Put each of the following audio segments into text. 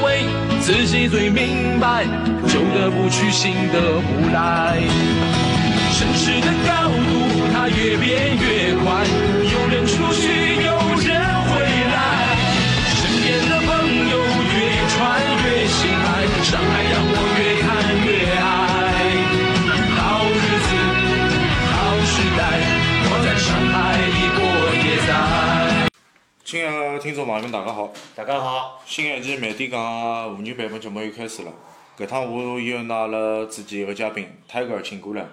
味，自己最明白，旧的不去，新的不来。城市的高度，它越变越宽，有人出去，亲爱的听众朋友们，大家好！大家好，新一期慢点讲妇女版本节目又开始了。搿趟我又拿阿拉之前一个嘉宾泰戈尔请过来，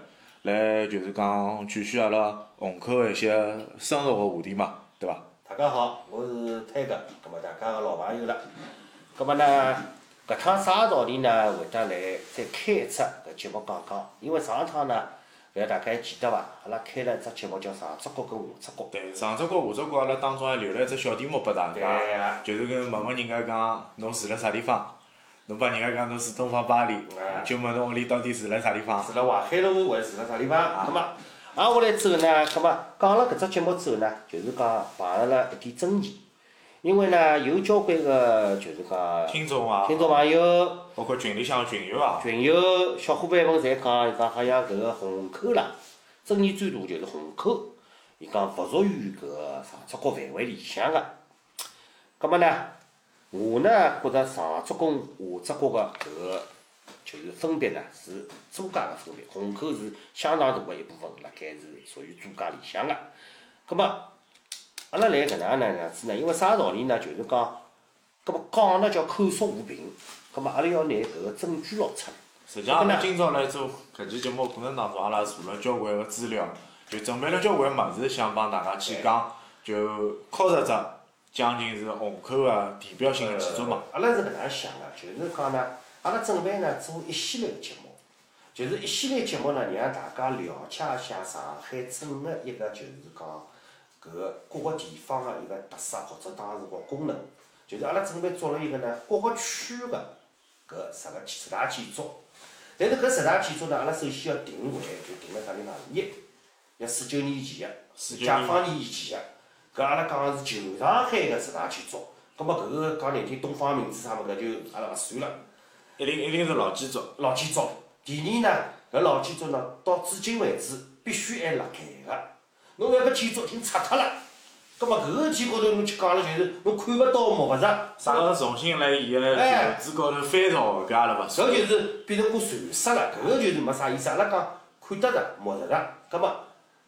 来就是讲继续阿拉虹口的一些生活个话题嘛，对伐？大家好，我是泰哥，葛末大家个老朋友了。葛末呢，搿趟啥道理呢？会得来再开一只搿节目讲讲，因为上趟呢，勿晓大家还记得伐？阿拉开了一只节目叫上只角跟下只角。对，上只角下只角阿拉当中还留了一只小题目拨大对家，啊就是跟问问人家讲侬住辣啥地方，侬帮人家讲侬住东方巴黎哎，就问侬屋里到底住辣啥地方。住辣淮海路还是住辣啥地方？葛末挨下来之后呢，葛末讲了搿只节目之后呢，就是讲碰着了一点争议，因为呢有交关个就是讲听众啊，听众朋友。包括群里向的群友啊，群友、小伙伴们侪讲，伊讲好像搿个虹口啦，争议最大就是虹口，伊讲勿属于搿个上只角范围里向个。葛末呢，我呢觉着上只角、下只角个搿个就是分别呢是租界个分别，虹口是相当大个一部分，辣盖是属于租界里向个。葛末阿拉来搿能样呢样子呢，因为啥道理呢？就是讲，葛末讲呢叫口说无凭，葛末阿拉要拿搿个证据拿出来。实际上，阿拉今朝来做搿期节目过程当中，阿拉查了交关个资料，就准备了交关物事，想帮大家去讲，就敲实只将近是虹口个地标性个建筑嘛。阿拉是搿能样想个，就是讲呢，阿拉准备呢做一系列个节目，就是一系列节目呢，让大家了解一下上海整个一个就是讲搿个各个地方个一个特色或者当时个功能，就是阿拉准备做了一个呢各个区个搿十个十大建筑。但是搿十大建筑呢，阿拉首先要定位，就定辣啥地方？一，要四九年以前49个，解放年以前个，搿阿拉讲个是旧上海个十大建筑。葛末搿个讲难听，东方明珠啥物事搿就阿拉勿算了。一定一定是老建筑，老建筑。第二呢，搿老建筑呢，到至今为止必须还辣盖个。侬要搿建筑已经拆脱了，葛末搿个事体高头侬去讲了，就是侬看勿到摸勿着，啥个重新来伊个哎旧址高头翻造个，搿阿拉勿搿。就是变成个传说了。搿个就是没啥意思。阿拉讲看得着、摸得着，葛末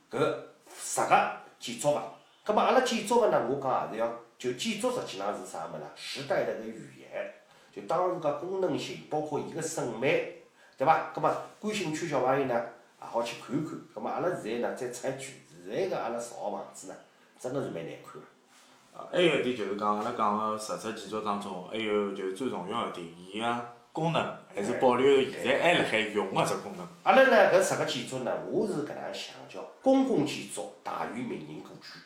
搿实个建筑物，葛末阿拉建筑物呢，我讲也是要，就建筑实际上是啥物事呢？时代的一个语言，就当时个功能性，包括伊个审美，对伐？葛末感兴趣小朋友呢，也好去看看。葛末阿拉现在呢，再插一句，现在个阿拉造个房子呢，真个是蛮难看个。啊还有一点就是讲，阿拉讲个十只建筑当中，还有就是最重要一点，伊个功能还是保留现在还辣海用个只功能。阿拉呢，搿十个建筑呢，我是搿能样想，叫公共建筑大于民营故居。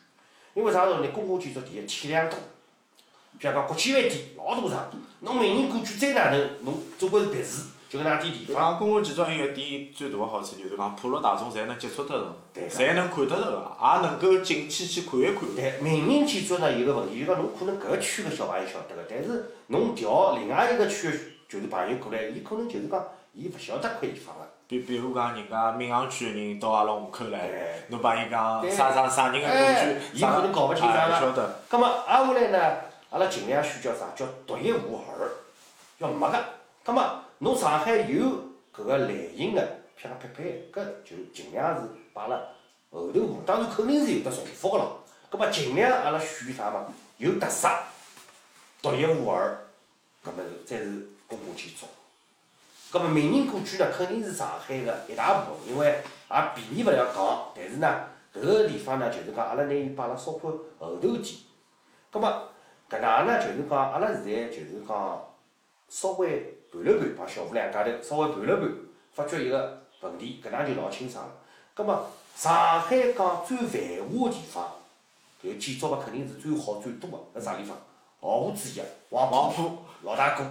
因为啥道理？公共建筑第一体量大，比如讲国际饭店老大场，侬民营故居再哪能，侬总归是别墅，就搿能介点地方。讲公共建筑还有一点最大个好处，就是讲普罗大众侪能接触得着对，侪能看得着个，也能够进去去看一看。对，民营建筑呢有个问题，就讲侬可能搿个区个小朋友晓得个，但是侬调另外一个区个就是朋友过来，伊可能就是讲，伊勿晓得搿块地方个。比比如讲，人家闵行区个人到阿拉虹口来，侬帮伊讲啥啥啥人个哎故居，啥伊可能搞勿清哎爽了勿晓得。葛末挨下来呢，阿拉尽量选叫啥？叫独一无二，要没个。葛末侬上海有搿个类型个噼里啪啪，搿就尽量是摆辣后头部。当然肯定是有得重复个咯。葛末尽量阿拉选啥嘛？有特色、独一无二，搿么是才是公共建筑。葛末名人故居呢，肯定是上海个一大部分，因为也便宜勿了讲，但是呢，搿个地方呢，就是讲阿拉拿伊摆辣稍宽后头点。葛末搿能样呢，就是讲阿拉现在就是讲稍微盘了盘，帮小吴两家头稍微盘了盘，发觉一个问题，搿能就老清爽了。葛末上海讲最繁华个地方，搿建筑物肯定是最好最多个，搿啥地方？毫无之疑个黄黄埔老大哥，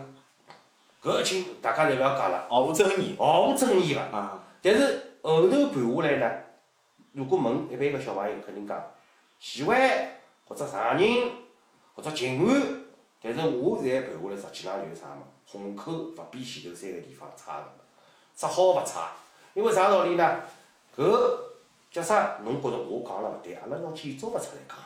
搿个请大家侪勿要讲了，毫无争议毫无争议个。啊！但是后头盘下来呢，如果问一般个小朋友，肯定讲徐汇或者长宁或者静安，但是我现在盘下来，实际浪就是啥物事？虹口勿比前头三个地方差个，只好勿差。因为啥道理呢？搿叫啥？侬觉着我讲了勿对，阿拉拿建筑物出来讲，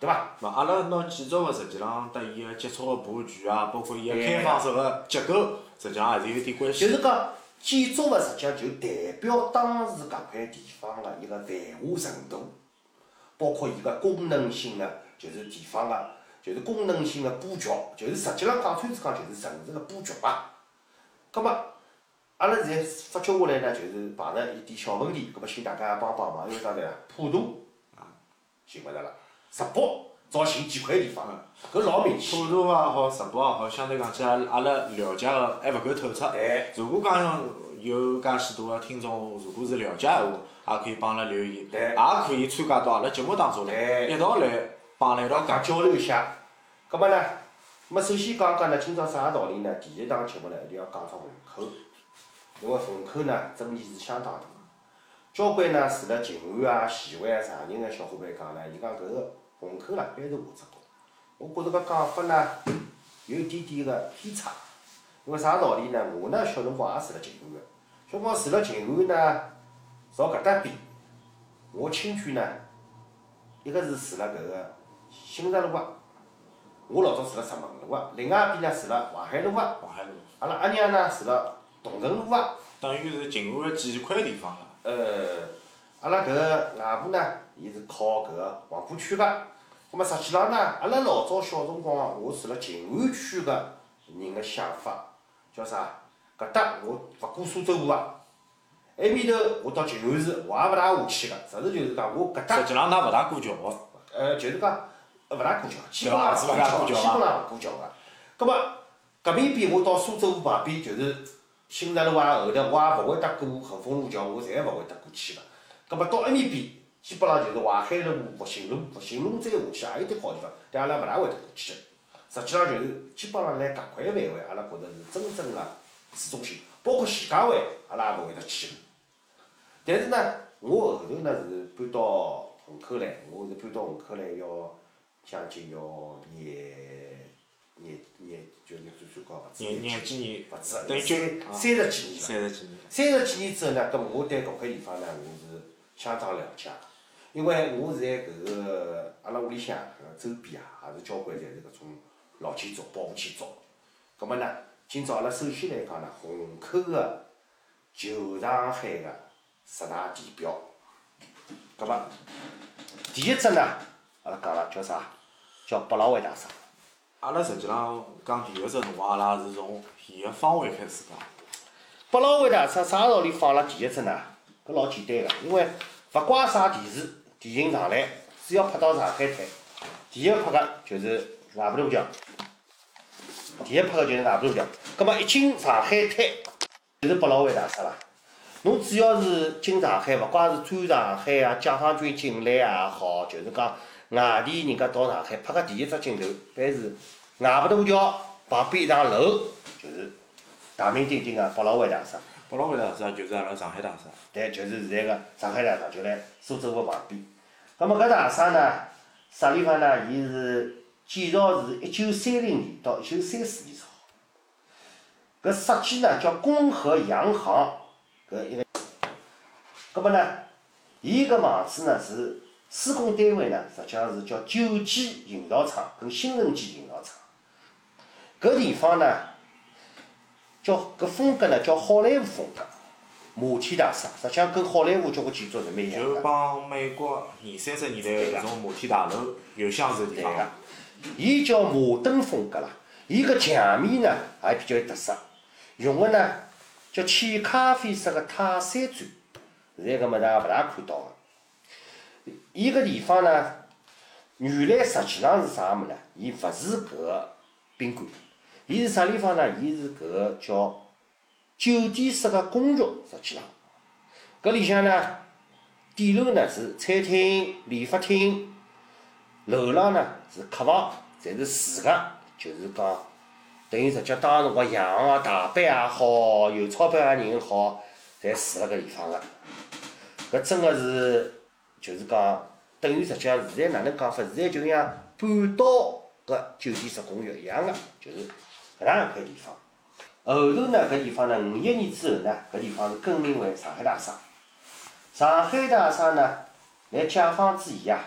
对伐？勿阿拉拿建筑物实际浪搭伊个接触个布局啊，包括伊个开放式个结构，实际上还是有点关系。就是讲建筑物实际上就代表当时搿块地方个一个繁华程度，包括伊个功能性个，就是地方个，就是功能性的布局，就是实际上讲穿子讲就是城市个布局吧。葛末阿拉现在发觉下来呢，就是碰着一点小问题，葛末请大家帮帮忙，因为啥呢？普渡啊，寻勿着了，石北只好寻几块地方，搿老明显。普渡也好，石北也好，相对讲起来，阿拉了解个还勿够透彻。对如果讲有介许多个听众，如果是了解闲话，也可以帮阿拉留言，对也可以参加到阿拉节目当中来，一道来帮阿拉一道讲。大家交流一下。葛末呢，葛末首先讲讲呢，今朝啥道理呢？第一档节目呢，一定要讲只虹口，因为虹口呢争议是相当大。交关呢住辣静安啊、徐汇啊、长宁个小伙伴讲呢，伊讲搿个虹口啦，还是下只角。我觉着搿讲法呢，有一点点个偏差。因为啥道理呢？我呢小辰光也住辣静安个，小辰光住辣静安呢，朝搿搭边，我亲眷呢，一个是住辣搿个新石路个。我老早住辣石门路个，另外一边呢住辣淮海路个，淮海路，阿拉阿娘呢住辣同城路个。等于是静安个几块地方了。呃，阿拉搿个外婆呢，伊是靠搿个黄浦区个。葛末实际浪呢，阿拉老早小辰光，我住辣静安区个人个想法叫啥？搿搭我勿过苏州河个，埃面头我到静安市，我也勿大下去个。实事求是讲，我搿搭实际浪，㑚勿大过桥个。呃，就是讲呃勿大过桥，基本上是勿大过桥基本上勿过桥个。葛末搿面边我到苏州河旁边，就是新石路啊后头，我也勿会得过横风路桥，我侪勿会得过去个。葛末到埃面边，基本上就是淮海路、复兴路，复兴路再下去也有点好地方，但阿拉勿大会得过去个。实际上就是基本上辣搿块范围，阿拉觉着是真正个市中心，包括徐家汇，阿拉也勿会得去个。但是呢，我后头呢是搬到虹口来，我是搬到虹口来要将近要廿廿廿，就廿最最高勿止廿廿几年勿止等于就三三十几年了。三十几年。三十几年之后呢，搿么我对搿块地方呢，我是相当了解，因为我现在搿个阿拉屋里向搿个周边啊，也是交关侪是搿种老建筑、保护建筑。葛末呢，今朝阿拉首先来讲呢，虹口个旧上海个十大地标。葛末，第一只呢，阿拉讲了叫啥？叫百老汇大厦。阿拉实际上讲第一只辰光，阿拉是从伊个方位开始讲。百老汇大厦啥道理放辣第一只呢？搿老简单个，因为勿怪啥电视、电影上来，只要拍到上海滩，第一拍个就是外婆路桥，第一拍个就是外婆路桥。葛末一进上海滩，就是百老汇大厦啦。侬只要是进上海，勿怪是专上海啊、解放军进来也好，就是讲外地人家到上海拍个第一只镜头，凡是外婆路桥旁边一幢楼，就是大名鼎鼎个百老汇大厦。百老汇大厦就是阿拉上海大厦。对，就是现在个上海大厦，就辣苏州河旁边。葛末搿大厦呢，啥地方呢？伊是建造是一九三零年到一九三四年造。搿设计呢叫公和洋行搿一个。葛末呢，伊搿房子呢是施工单位呢，实际上是叫九基营造厂跟新城基营造厂。搿地方呢，叫搿风格呢叫好莱坞风格。摩天大厦，实际上跟好莱坞交关建筑是蛮一样就。帮美国二三十年代搿种摩天大楼有相似的地对个方。，伊叫摩登风格啦。伊搿墙面呢也比较有特色，用个呢叫浅咖啡色个泰山砖，现在搿物事也勿大看到个。伊个地方呢，原来实际上是啥物事呢？伊勿是搿个宾馆，伊是啥地方呢？伊是搿个叫酒店式个公寓，实际上，搿里向呢，底楼呢是餐厅、理发厅，楼浪呢是客房，侪是住个，就是讲，等于实际当辰光洋行啊、大班也好，有钞票个人好，侪住辣搿地方个。搿真个是，就是讲，等于实际上现在哪能讲法？现在就像半岛搿酒店式公寓一样个，就是搿能一块地方。后头呢，搿地方呢，五一年之后呢，搿地方是更名为上海大厦。上海大厦呢，辣解放之前啊，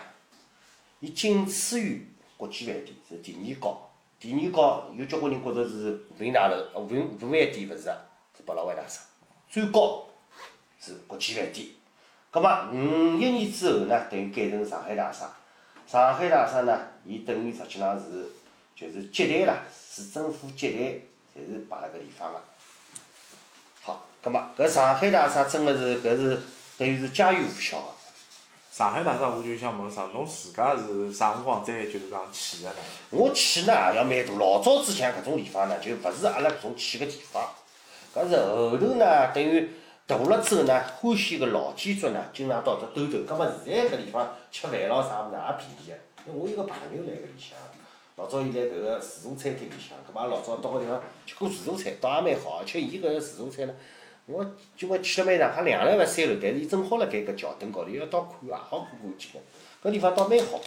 伊仅次于国际饭店，是第二高。第二高有交关人觉着是和平大楼，和平和平饭店勿是个，是百老汇大厦。最高是国际饭店。葛末五一年之后呢，等于改成上海大厦。上海大厦呢，伊等于实际上是就是接待啦，市政府接待。侪是摆辣搿地方个。好，葛末搿上海大厦真个是搿是等于是家喻户晓个。上海大厦我就想问啥，侬自家是啥辰光再就是讲去个呢？我去呢也要蛮大，老早之前搿种地方呢就勿是阿拉搿种去个地方。搿是后头呢，等于大了之后呢，欢喜个老建筑呢，经常到这兜兜。葛末现在搿地方吃饭咾啥物事也便宜个，因为我有个朋友辣搿里向。老早伊辣搿个自助餐厅里向，搿么老早到搿地方吃过自助餐，倒也蛮好。而且伊搿个自助餐呢，我今朝去了蛮长，还两楼勿三楼，但是伊正好辣盖搿桥墩高头，要到看也好看看景个。搿地方倒蛮好，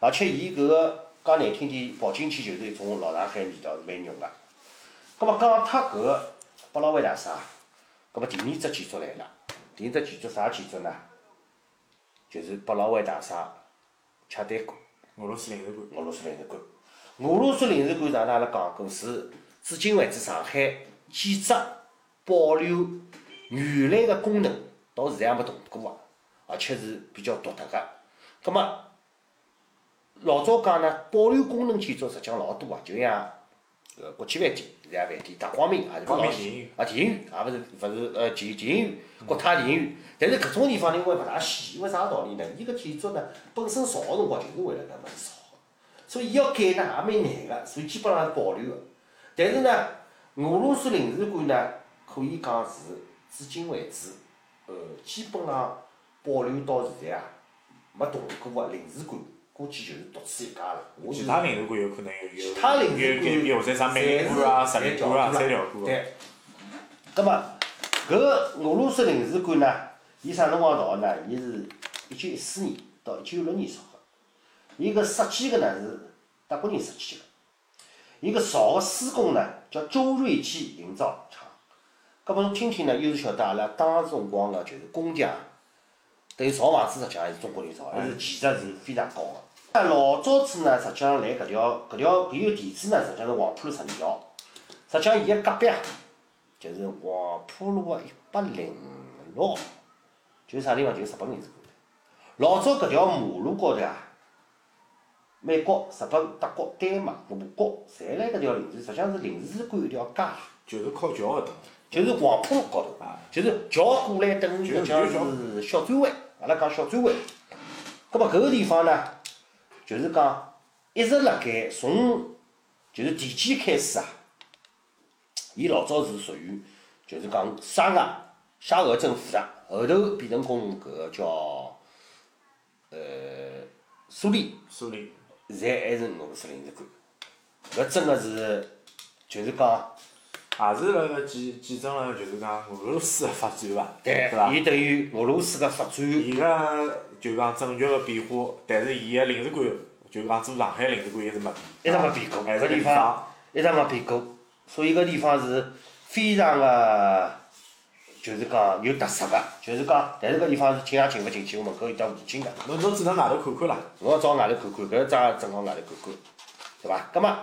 而且伊搿个讲难听点，跑进去就是一种老上海味道，是蛮浓个。葛末讲脱搿个百老汇大厦，葛末第二只建筑来了。第二只建筑啥建筑呢？就是百老汇大厦洽谈馆。俄罗斯领事馆。俄罗斯领事馆。俄罗斯领事馆上趟阿拉讲过，是至今为止上海建筑保留原来个功能，到现在也没动过个，而且是比较独特个。葛末老早讲呢，保留功能建筑实际上老多个，就像搿国际饭店，现在饭店，大光明也是老戏，啊电影院也勿是勿是呃电电影院，国泰电影院。但是搿种地方因为勿大显，因为啥道理呢？伊搿建筑呢本身造个辰光就是为了搿物事造。所以伊要改呢也蛮难个，所以基本上是保留个。但是呢，俄罗斯领事馆呢，可以讲是至今为止，呃，基本上保留到现在啊，没动过个领事馆，估计就是独此一家了。其他领事馆有可能有其他领事馆有有在啥美领馆啊、实领馆啊，侪调过。对。葛末搿个俄罗斯领事馆呢，伊啥辰光造个呢？伊是一九一四年到一九一六年造个。伊搿设计个呢是德国人设计个，伊搿造个施工呢叫周瑞基营造厂。搿么侬听听呢，又是晓得阿拉当时辰光个就是工匠，等于造房子实际上还是中国人造，还是技术是非常高个。那老早子呢，实际上来搿条搿条搿有地址呢，实际上是黄浦路十二号。实际上伊个隔壁啊，就是黄浦路个一百零六号，就是啥地方？就是日本领事馆。老早搿条马路高头啊。美国、日本、德国、丹麦、俄国，侪辣搿条领事，实际上是领事馆一条街。就是靠桥搿搭。就是黄浦路高头啊，就是桥过来等于讲是小转弯，阿拉讲小转弯。葛末搿个地方呢，就是讲一直辣盖从就是地基开始啊，伊老早是属于就是讲沙俄沙俄政府的，后头变成功搿个叫呃苏联。苏联。现在还是俄罗斯领事馆，搿真个是，就是讲，也是辣个见见证了，就是讲俄罗斯个发展伐？对伐，伊等于俄罗斯个发展。伊个就讲政局个变化，但是伊个领事馆，就讲做上海领事馆一直没变。一直没变过，搿地方一直没变过，所以搿地方是非常个，就是讲有特色个，就是讲，但是搿地方是进也进勿进去，我门口有得武警个。侬侬只能外头看看啦。我朝外头看看，搿张正好外头看看，对伐？葛末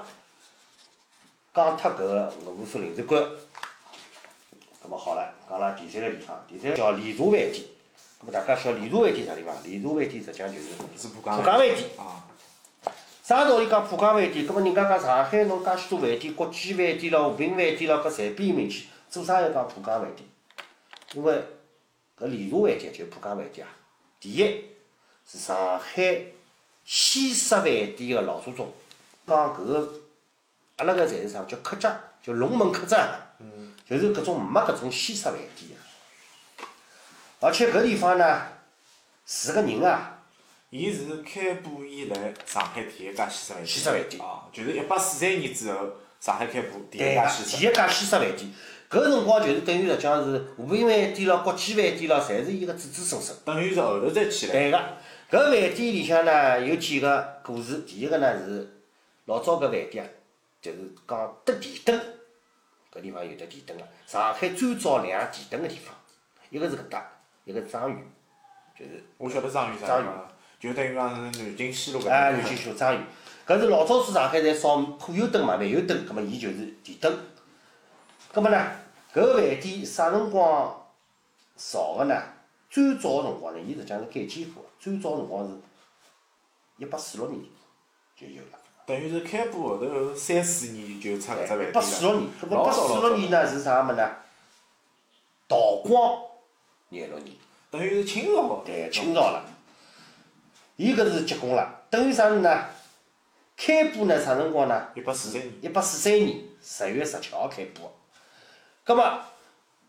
讲脱搿个俄罗斯领事馆，葛末好了，讲了第三个地方，第三个叫丽茶饭店。葛末大家晓得丽茶饭店啥地方？丽茶饭店实际上就是是浦江饭店。啊。啥道理讲浦江饭店？葛末人家讲上海侬介许多饭店，国际饭店咯、和平饭店咯，搿侪边名气，做啥要讲浦江饭店？因为搿丽茶饭店就浦江饭店啊，第一是上海西式饭店个老祖宗。讲搿个，阿拉搿侪是啥？叫客栈，叫龙门客栈。就是搿种没搿种西式饭店个。而且搿地方呢，住个人啊，伊是开埠以来上海第一家西式饭店。西式饭店啊，就是一八四三年之后，上海开埠第一家西式。第一家西式饭店。搿辰光就是等于实际上是和平饭店咯、国际饭店咯，侪是伊个子子孙孙。等于是后头再起来。对个，搿饭店里向呢有几个故事。第一个呢是老早搿饭店啊，就是讲得电灯，搿地方有得电灯个。上海最早亮电灯个地方，一个是搿搭，一个是张园，就是我晓得张园啥张地方，就等于讲是南京西路搿哎，搭。南京西路张园。搿是老早子上海侪烧火油灯嘛，煤油灯，葛末伊就是电灯。葛末呢，搿个饭店啥辰光造个呢？最早个辰光呢，伊实际上是改建过的。最早辰光是一八四六年就有了。等于是开埠后头三四年就出搿只饭店一八四六年，搿么一八四老早老早六年呢是啥物事呢？道光廿六年，等于是清朝。对，清朝了。伊搿是结棍了，等于啥物事呢？开埠呢啥辰光呢？一八四三年。一八四三年十月十七号开埠个。葛末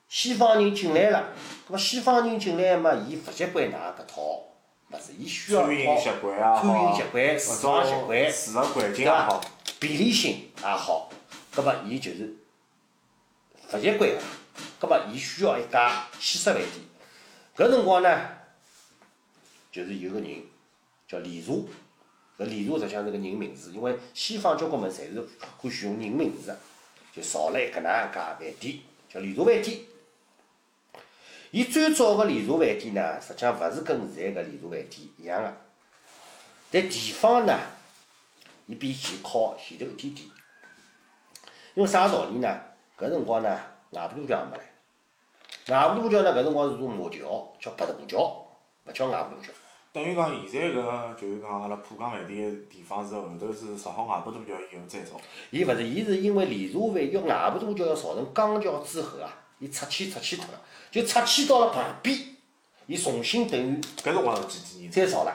西方人进来了，葛末西方人进来嘛，伊勿习惯㑚搿套物事，伊需要一套餐饮习惯啊好，餐饮习惯、搿市场习惯，住个环境也好，？便利性也好，葛末伊就是勿习惯个，葛末伊需要一家西式饭店。搿辰光呢，就是有个人叫李茶，搿李茶实际上是个人名字，因为西方交关物事侪是欢喜用人名字个，就造了一搿能样一家饭店，叫李茶饭店。伊最早个连锁饭店呢，实际上勿是跟现在个连锁饭店一样个，但地方呢，伊比前靠前头一点点。因为啥道理呢？搿辰光呢，外婆渡桥没来，外婆渡桥呢，搿辰光是座木桥，叫八渡桥，勿叫外婆渡桥。等于讲现在搿就是讲阿拉浦江饭店个地方是后头是造好外婆渡桥以后再造。伊勿是，伊是因为连锁饭要外婆渡桥要造成钢桥之后啊，伊拆迁拆迁脱了，就拆迁到了旁边，伊重新等于搿辰光是几几年？再造了。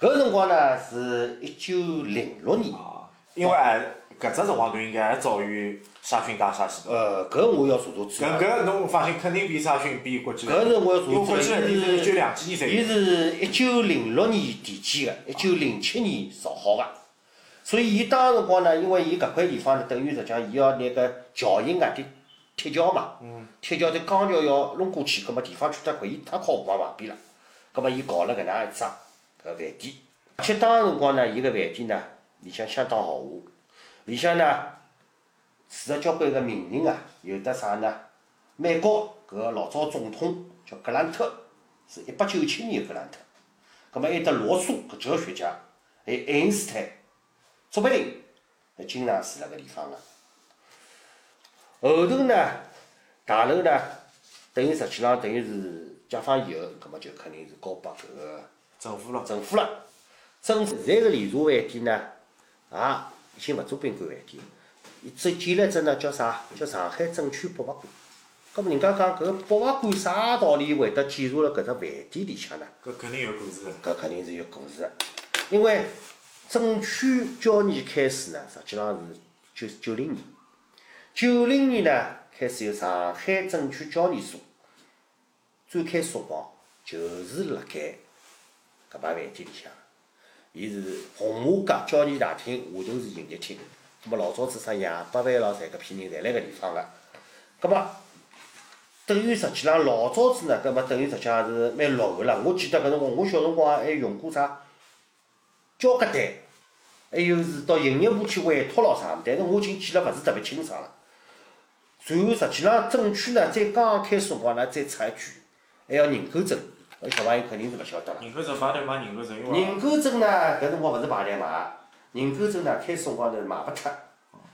搿辰光呢是一九零六年，啊，因为还搿只辰光段应该还早于沙逊大厦许多。呃，搿我要查查资料。搿搿侬放心，肯定比沙逊比国际搿是我要查资料，伊是一九两几年才伊是一九零六年提建个，一九零七年造好个。所以伊当辰光呢，因为伊搿块地方呢，等于实际上伊要拿个桥型啊，铁铁桥嘛，铁桥对钢桥要弄过去，葛末地方缺得快，伊太靠河旁旁边了，葛末伊搞了搿能样一只搿饭店。而且当辰光呢，伊个饭店呢，里向相当豪华，里向呢住了交关个名人啊，有得啥呢？美国搿个老早总统叫格兰特，是一八九七年格兰特。葛末还有得罗素搿哲学家，还有爱因斯坦、卓别林，还经常住辣搿地方个。后头呢，大楼呢，等于实际上等于是解放以后，葛末就肯定是交拨搿个政府了，政府了。政府现在个连茶饭店呢，也已经勿做宾馆饭店，伊只建了一只呢叫啥？叫上海证券博物馆。葛末人家讲搿个博物馆啥道理会得建入了搿只饭店里向呢？搿肯定有故事个。搿肯定是有故事个，因为证券交易开始呢，实际上是九九零年。九零年呢，开始有上海证券交易所，最开始辰光就是辣盖搿排饭店里向，伊是红马街交易大厅下头是营业厅，葛末老早子啥杨百万咯，侪搿批人侪辣搿地方个，葛末。等于实际浪老早子呢，搿么等于实际上是蛮落后了。我记得搿辰光，我小辰光还用过啥交割单，还有是到营业部去委托咾啥物，但是我已经记了勿是特别清爽了。随后实际上证券呢，在刚刚开始辰光呢，再出一句，还要认购证，搿小朋友肯定是勿晓得了。认购证排队买认购证，因为认购证呢，搿辰光勿是排队买，认购证呢开始辰光头是卖勿脱，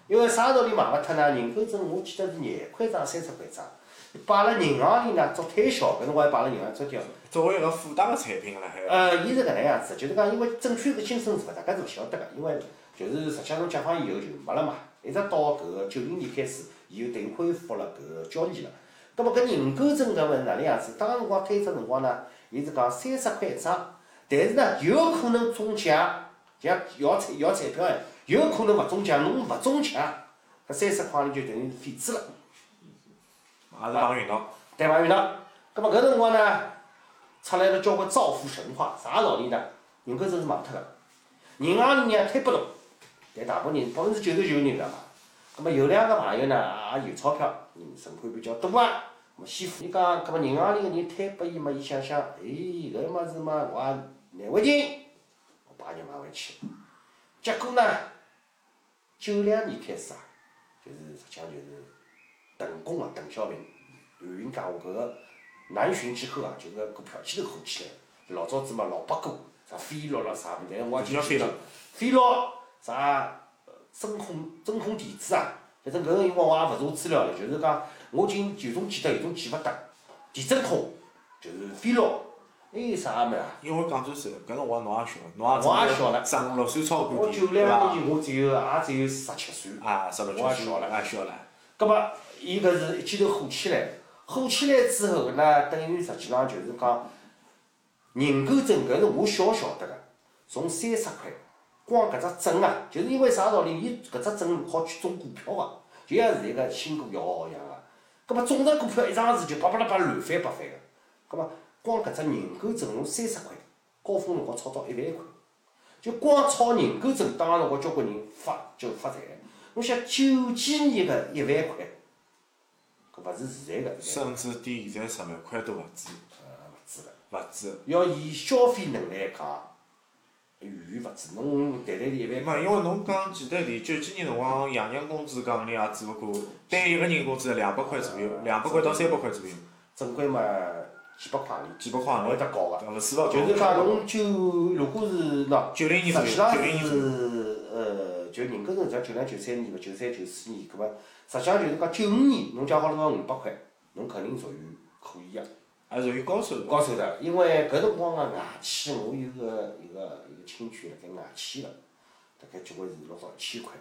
因为啥道理买勿脱呢？认购证我记得是廿块张、三十块张，摆辣银行里呢做推销，搿辰光还摆辣银行做推销。作为一个附带个产品了，还呃，伊是搿能样子，就是讲因为证券是新生事物，大家是勿晓得个，因为就是实际上从解放以后就没了嘛，一直到搿个九零年开始，伊就等于恢复了搿个交易了。葛末搿认购证搿物事哪能样子？当辰光推出辰光呢，伊是讲三十块一张，但是呢有可能中奖，像摇彩摇彩票一样，有可能勿中奖，侬勿中奖，搿三十块钿就等于废纸了。也是碰运道。对伐？运道。葛末搿辰光呢，出来了交关造富神话，啥道理呢？认购证是忘脱个，银行里呢推拨侬，但大部分人百分之九十九人勿要买。葛末有两个朋友呢，也有钞票，嗯，存款比较多啊。么先付，伊讲，葛末银行里个人推拨伊嘛，伊想想，哎，搿物事嘛，我也难为情，我把伊买回去。结果呢，九两年开始啊，就是实际上就是邓公啊，邓小平，韩云讲话搿个南巡之后啊，就搿股票气头火起来。老早子嘛，老八股，啥飞乐了啥物事，我也记不清。飞乐啥真空真空电子啊，反正搿个辰光我也勿查资料了，就是讲。我今有种记得，有种记勿得。地震通就是飞乐，还有啥物事啊？因为讲真实，搿辰光侬也小，侬也小十五六岁操管的，对伐？我九两年，我只有也只有十七岁。啊，十六七岁。我也小了，也小了。葛末，伊搿是一记头火起来，火起来之后呢，等于实际上就是讲，认购证搿是我小晓得个，从三十块，光搿只证啊，就是因为啥道理？伊搿只证好去中股票个，就像现在个新股摇号一样个。葛末种植股票一上市就叭叭啦叭乱翻八翻个，葛末光搿只认购证侬三十块，高峰辰光炒到一万块，就光炒认购证，当时辰光交关人发就发财。侬想九几年个一万块，搿勿是现在个。甚至比现在十万块都勿止。呃，勿止了。勿止。要以消费能力来讲。远远勿止，侬谈谈一万。没，因为侬讲记得点，九几年辰光，爷娘工资讲钿也只勿过单一个人工资两百块左右，两百块到三百块左右。正规嘛，几百块钿。几百块钿。会得高个。就是讲侬九，如果是喏，九零年实际上是呃，就人口证像九两九三年个，九三九四年，搿么实际上就是讲九五年，侬讲好了个五百块，侬肯定属于可以个。还属于高收入。高收入，因为搿辰光个外企，我有个一个一个亲戚辣盖外迁个，大概结棍是落少一千块。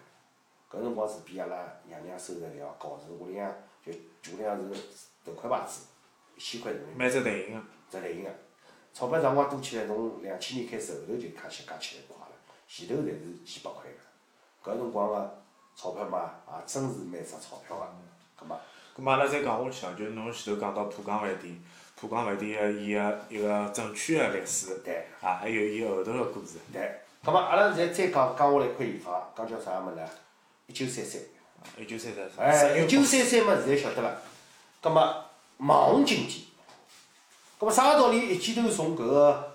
搿辰光是比阿拉爷娘收入还要高，是屋里向就屋里向是头块牌子，一千块人民币。蛮值对应个。只台型个，钞票辰光多起来，从两千年开始后头就加起加起来快了，前头侪是几百块个。搿辰光个钞票嘛，也真是蛮值钞票个。葛末，葛末阿拉再讲下去啊，就侬前头讲到浦江饭店。浦江饭店个伊个一个整区个历史，对，啊，还有伊后头个故事。对，葛末阿拉现在再讲讲下来一块地方，讲叫啥物事呢？一九三三。一九三三。哎，一九三三嘛，现在晓得了。葛末网红经济，葛末啥道理？一记头从搿个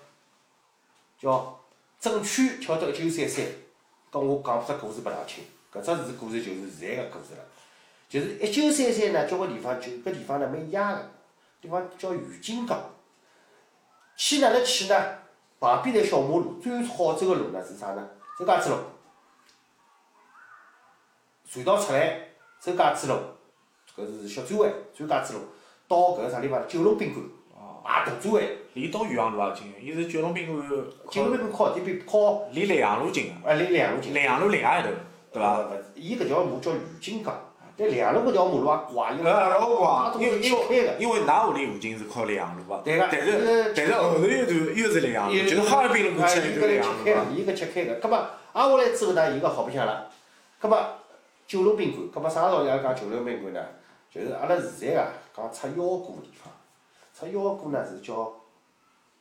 叫整区跳到一九三三，搿我讲只故事拨㑚听。搿只是故事，就是现在个故事了。就是一九三三呢，交关地方就搿地方呢蛮野个。地方叫余金港，去哪能去呢？旁边条小马路，最好走个路呢是啥呢？周家嘴路，隧道出来，周家嘴路，搿是小转弯，周家嘴路，到搿个啥地方？九龙宾馆，啊，大转弯。离到余杭路也近个，伊是九龙宾馆。九龙宾馆靠，这边靠。离莱阳路近个。哎，离莱阳路近。莱阳路另外一头，对伐？勿是，伊搿条路叫余金港。但两路搿条马路也怪，因为老因为因为因为㑚屋里附近是靠两路个，对个，但是但是后头一段又是两路，就是哈尔滨路过去一段莱阳路。伊搿切开个，葛末挨下来之后呢，伊搿好白相了。葛末九龙宾馆，葛末啥道理讲九龙宾馆呢？就是阿拉现在啊讲出腰股个地方，出腰股呢是叫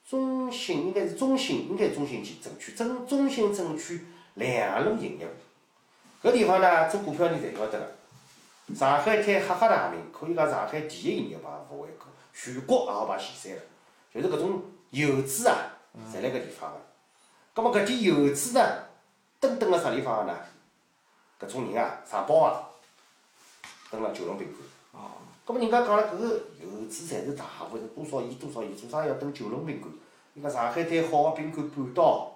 中信，应该是中信，应该中信区镇区，中中信证券两路营业部搿地方呢做股票人侪晓得个。上海滩赫赫大名，可以讲上海第一营业牌勿为过，全国也好排前三个。就是搿种游资啊，侪辣搿地方个。葛末搿点游资呢，蹲蹲辣啥地方个呢？搿种人啊，上报啊，蹲辣九龙宾馆。哦。葛末人家讲了，搿个游资侪是大户，多少亿多少亿，做啥要蹲九龙宾馆？伊讲上海滩好个宾馆半岛，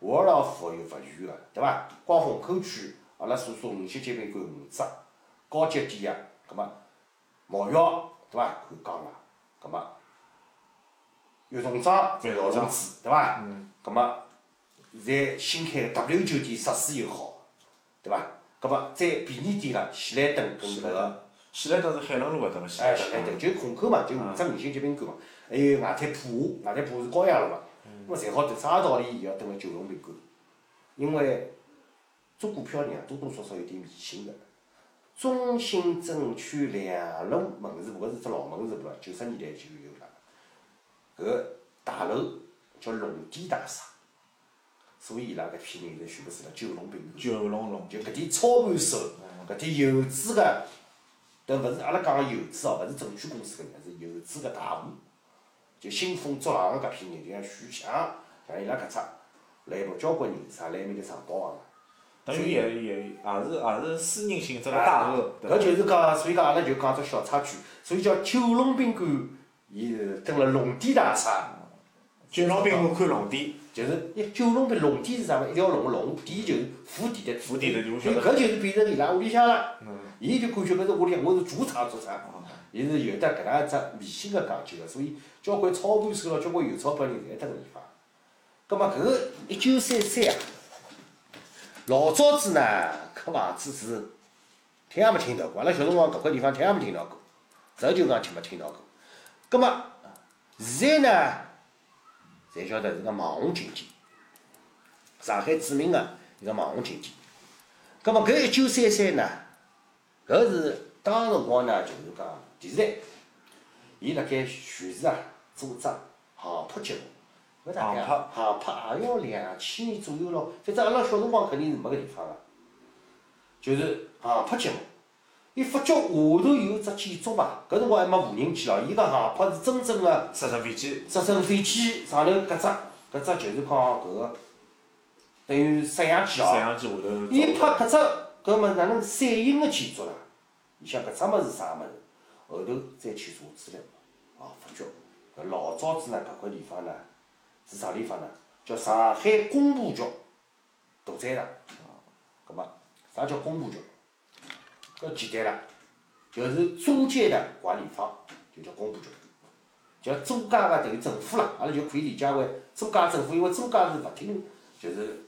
沃尔夫又勿远个，对伐？光虹口区，阿拉所说五星级宾馆五只。高级点个，葛末毛浴，对伐？看讲个，葛末悦动庄万豪城子，对伐？葛末现在新开个 W 酒店设施又好，对伐？葛末再便宜点个喜来登跟搿个，喜来登是海浪路搿搭个喜来登，就虹口嘛，就五只五星级宾馆嘛。还有外滩普华，外滩普华是高雅路嘛，咾么侪好蹲，啥道理伊要蹲辣九龙宾馆？因为做股票人啊，多多少少有点迷信个。中心镇区两路门市部，搿是只老门市部了，九十年代就有了。搿个大楼叫龙地大厦，所以伊拉搿批人现在全部住辣九龙宾馆。九龙龙就搿点操盘手，搿点游资个，但勿是阿拉讲个游资哦，勿是证券公司搿人，是游资个大户。就兴风作浪个搿批人，就像徐强，像伊拉搿只，来了交关人啥来埃面搭上报个。等于也也也是也是私人性质个大鳄，对伐搿就是讲，所以讲阿拉就讲只小插曲，所以叫九龙宾馆，伊是蹲辣龙典大厦，九龙宾馆看龙底，就是一九龙宾龙典是啥物事？一条龙个龙，地就是府邸的府邸的就搿就是变成伊拉屋里向了。嗯，伊就感觉搿是屋里向我是主场主场，伊是有得搿能一只迷信个讲究个，所以交关操盘手咯，交关有钞票人侪蹲搿地方。葛末搿个一九三三啊，老早子呢，搿房子是听也没听到过，阿拉小辰光搿块地方听也没听到过，实就讲听没听到过。葛末现在呢，侪晓得是个网红经济，上海著名个一个网红经济。葛末搿一九三三呢，搿是当辰光呢，就是讲电视台，伊辣盖全市啊组织航拍节目。搿大概航航拍也要两千年左右咯，反正阿拉小辰光肯定是没搿地方个，就是航拍节目。伊发觉下头有只建筑嘛，搿辰光还没无人机咯，伊搿航拍是真正个直升飞机，直升飞机上头搿只搿只就是讲搿个等于摄像机哦摄哦。像机下头伊拍搿只搿物事哪能闪影个建筑啦？伊想搿只物事啥物事？后头再去查资料，哦，发觉搿老早子呢搿块地方呢是啥地方呢？叫上海工部局大宰场。葛末啥叫工部局？搿简单了，就是租界的管理方，就叫工部局。叫租界个等于政府啦，阿拉就可以理解为租界政府，因为租界是勿听，就是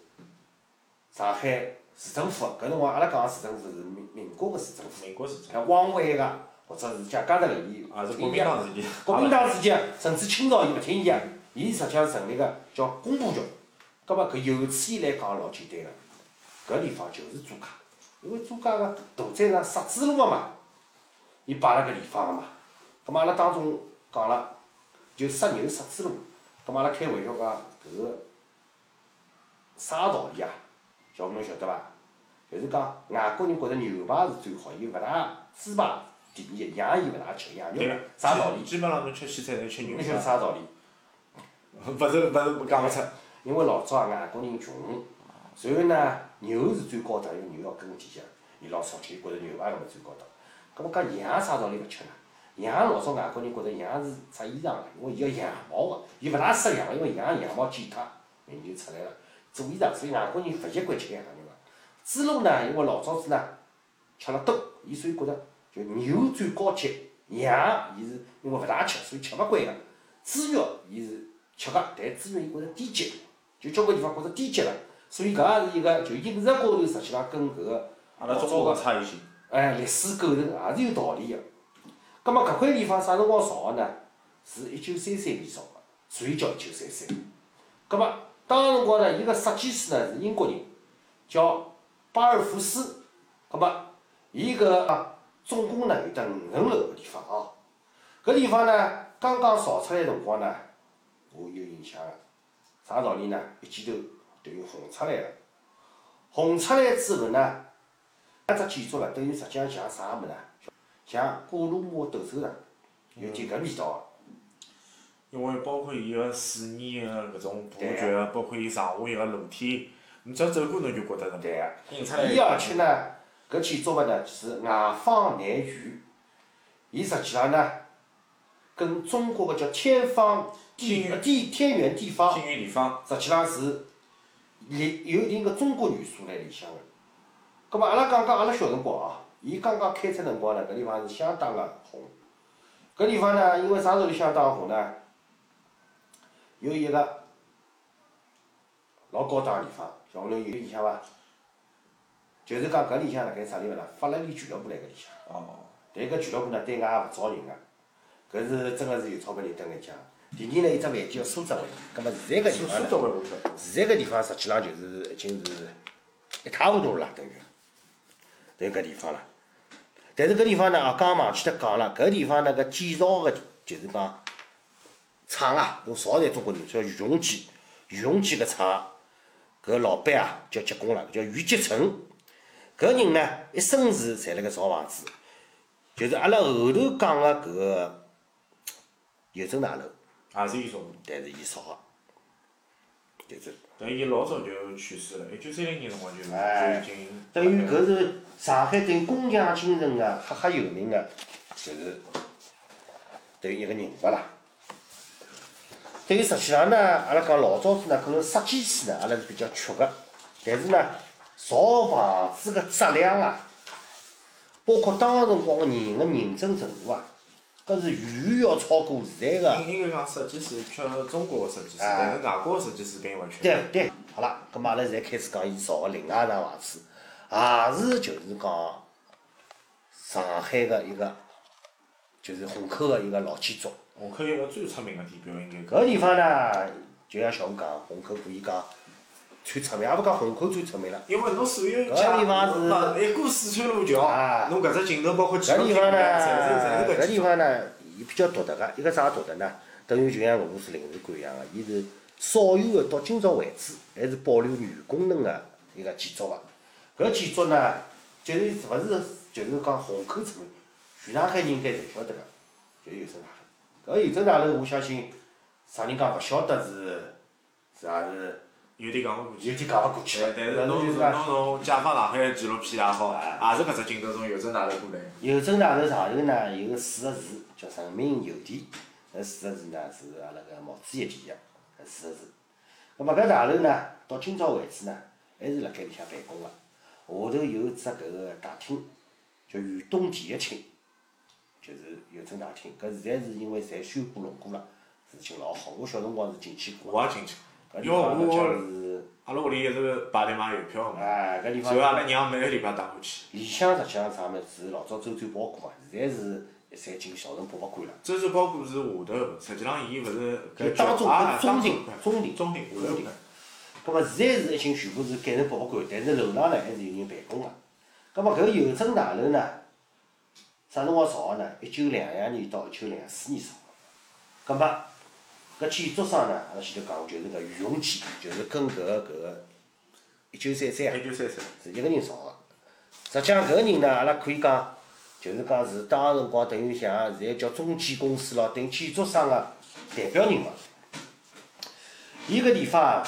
上海市政府个。搿辰光阿拉讲个市政府是民民国个市政府，民国政府，像汪伪个或者是蒋介石时期，也是国民党时期，国民党时期，甚至清朝伊勿听伊个，伊实际上成立个叫工部局。葛末搿由此以来讲老简单个，搿地方就是租界，因为租界个大宰场十字路个嘛，伊摆辣搿地方个嘛。葛末阿拉当中讲了，就杀牛十字路，葛末阿拉开玩笑讲搿个啥道理啊？小吴侬晓得伐？就是讲外国人觉着牛排是最好，伊勿大猪排第二，羊伊勿大吃，羊肉啥道理？基本上侬吃西餐侪吃牛侬晓得，啥道理？勿是勿是讲勿出，因为老早外国人穷，然后呢牛是最高档，因为牛要耕田个，伊老少吃，伊觉着牛排搿么最高档。葛末讲羊啥道理勿吃呢？羊老早外国人觉着羊是织衣裳个，因为伊要羊毛个，伊勿大适羊，因为羊羊毛剪脱，研究出来了做衣裳，所以外国人勿习惯吃羊肉个。猪肉呢，因为老早子呢吃了多，伊所以觉着就牛最高级，羊伊是因为勿大吃，所以吃勿惯个。猪肉伊是吃个，但资源伊觉着低级，就交关地方觉着低级了，所以搿也是一个就饮食高头实际上跟搿个阿拉中国个差异性，哎历史构成也是有道理个。葛末搿块地方啥辰光造个呢？是一九三三年造个，所以叫一九三三。葛末当辰光呢，伊个设计师呢是英国人，叫巴尔福斯。葛末伊搿啊总共呢有得五层楼个地方哦。搿地方呢刚刚造出来辰光呢，我有印象个。啥道理呢？一记头等于红出来了。红出来之后呢，搿只建筑了，等于实际上像啥物事啊？像古罗马斗兽场，有点搿味道个。因为包括伊个水泥个搿种布对局，包括伊上下一个楼梯，你只要走过侬就觉得是对个。印出来伊而且呢，搿建筑物呢是外方内圆，伊实际上呢，跟中国个叫天方地天地天圆地方，天圆地方，实际浪是里有一定个中国元素辣里向个。葛末阿拉讲讲阿拉小辰光啊，伊刚刚开出辰光呢，搿地方是相当个红。搿地方呢，因为啥道理相当红呢？有一个老高档个地方，小朋友有印象伐？就是讲搿里向辣盖啥地方呢？法拉利俱乐部辣搿里向。哦，但搿俱乐部呢，对外也勿招人个，搿是真个是有钞票人蹲搿讲。第二呢，有只饭店叫苏浙汇，葛末现在搿地苏方现在搿地方实际上就是已经是一塌糊涂了，等于，等于搿地方了。但是搿地方呢，啊，刚刚忘记脱讲了，搿地方呢，搿建造个就是讲厂啊，用少在中国人叫余荣基，余荣基搿厂，搿老板啊叫结棍了，叫余吉成。搿人呢，一生是侪辣盖造房子，就是阿拉后头讲个搿个邮政大楼，也是伊造的。但是伊造个，就是但伊老早就去世了，一九三零年辰光就就哎已经。等于搿是上海等于工匠精神个赫赫有名个，就是等于一个人物啦。等于实际上呢，阿拉讲老早子呢，可能设计师呢，阿拉是比较缺个，但是呢，造房子个质量啊，包括当辰光个人个认真程度啊，搿是远远要超过现在个。应应该讲设计师缺中国个设计师，哎但是外国个设计师并勿缺。对对，好了，葛末阿拉现在开始讲伊造个另外一幢房子，也是就是讲上海个一个，就是虹口个一个老建筑。虹口一个最出名个地标应该搿地方呢，就像小吴讲，虹口可以讲最出名，也勿讲虹口最出名了。因为侬所有搿地方是勿一过四川路桥啊，侬搿只镜头包括几搿地方呢，侪是侪是搿搿地方呢，伊比较独特个，一个啥独特呢？等于就像俄罗斯领事馆一样个，伊是少有个到今朝为止还是保留原功能个一个建筑个。搿建筑呢，就是勿是就是讲虹口出名，全上海人应该侪晓得个，就是邮政大楼。搿邮政大楼，我相信啥人讲勿晓得是是也是有点讲勿过去。有点讲勿过去个。但是侬侬就是讲侬从解放上海纪录片也好，也是搿只镜头从邮政大楼过来。邮政大楼上头呢有个四个字叫人民邮电，搿四个字呢是阿拉个毛主席提个，搿四个字。葛末搿大楼呢到今朝为止呢还是辣盖里向办公个，下头有只搿个大厅叫远东第一厅，就是邮政大厅。搿现在是因为侪修过弄过了，事情老好。我小辰光是进去过个，我也进去，搿地因为方呢叫我是，阿拉屋里一直排队买邮票嘛，哎，搿地方所以阿拉娘每个礼拜带我去。里向实际上啥物事是老早周转包裹嘛，现在是侪进小城博物馆了。周转包裹是下头，实际上伊勿是搿当中啊搿中庭当中庭中庭下头搿葛末现在是已经全部是改成博物馆，但是楼上呢还是有人办公个。葛末搿邮政大楼呢，啥辰光造个呢？一九两两年到一九两四年造个。葛末搿建筑商呢，阿拉前头讲，就是搿余荣基，就是跟搿个搿个一九三三啊一，九三三。是一个人造个。实际上搿个人呢，阿拉可以讲，就是讲是当辰光等于像现在叫中建公司咯，等于建筑商个代表人物。伊搿地方啊，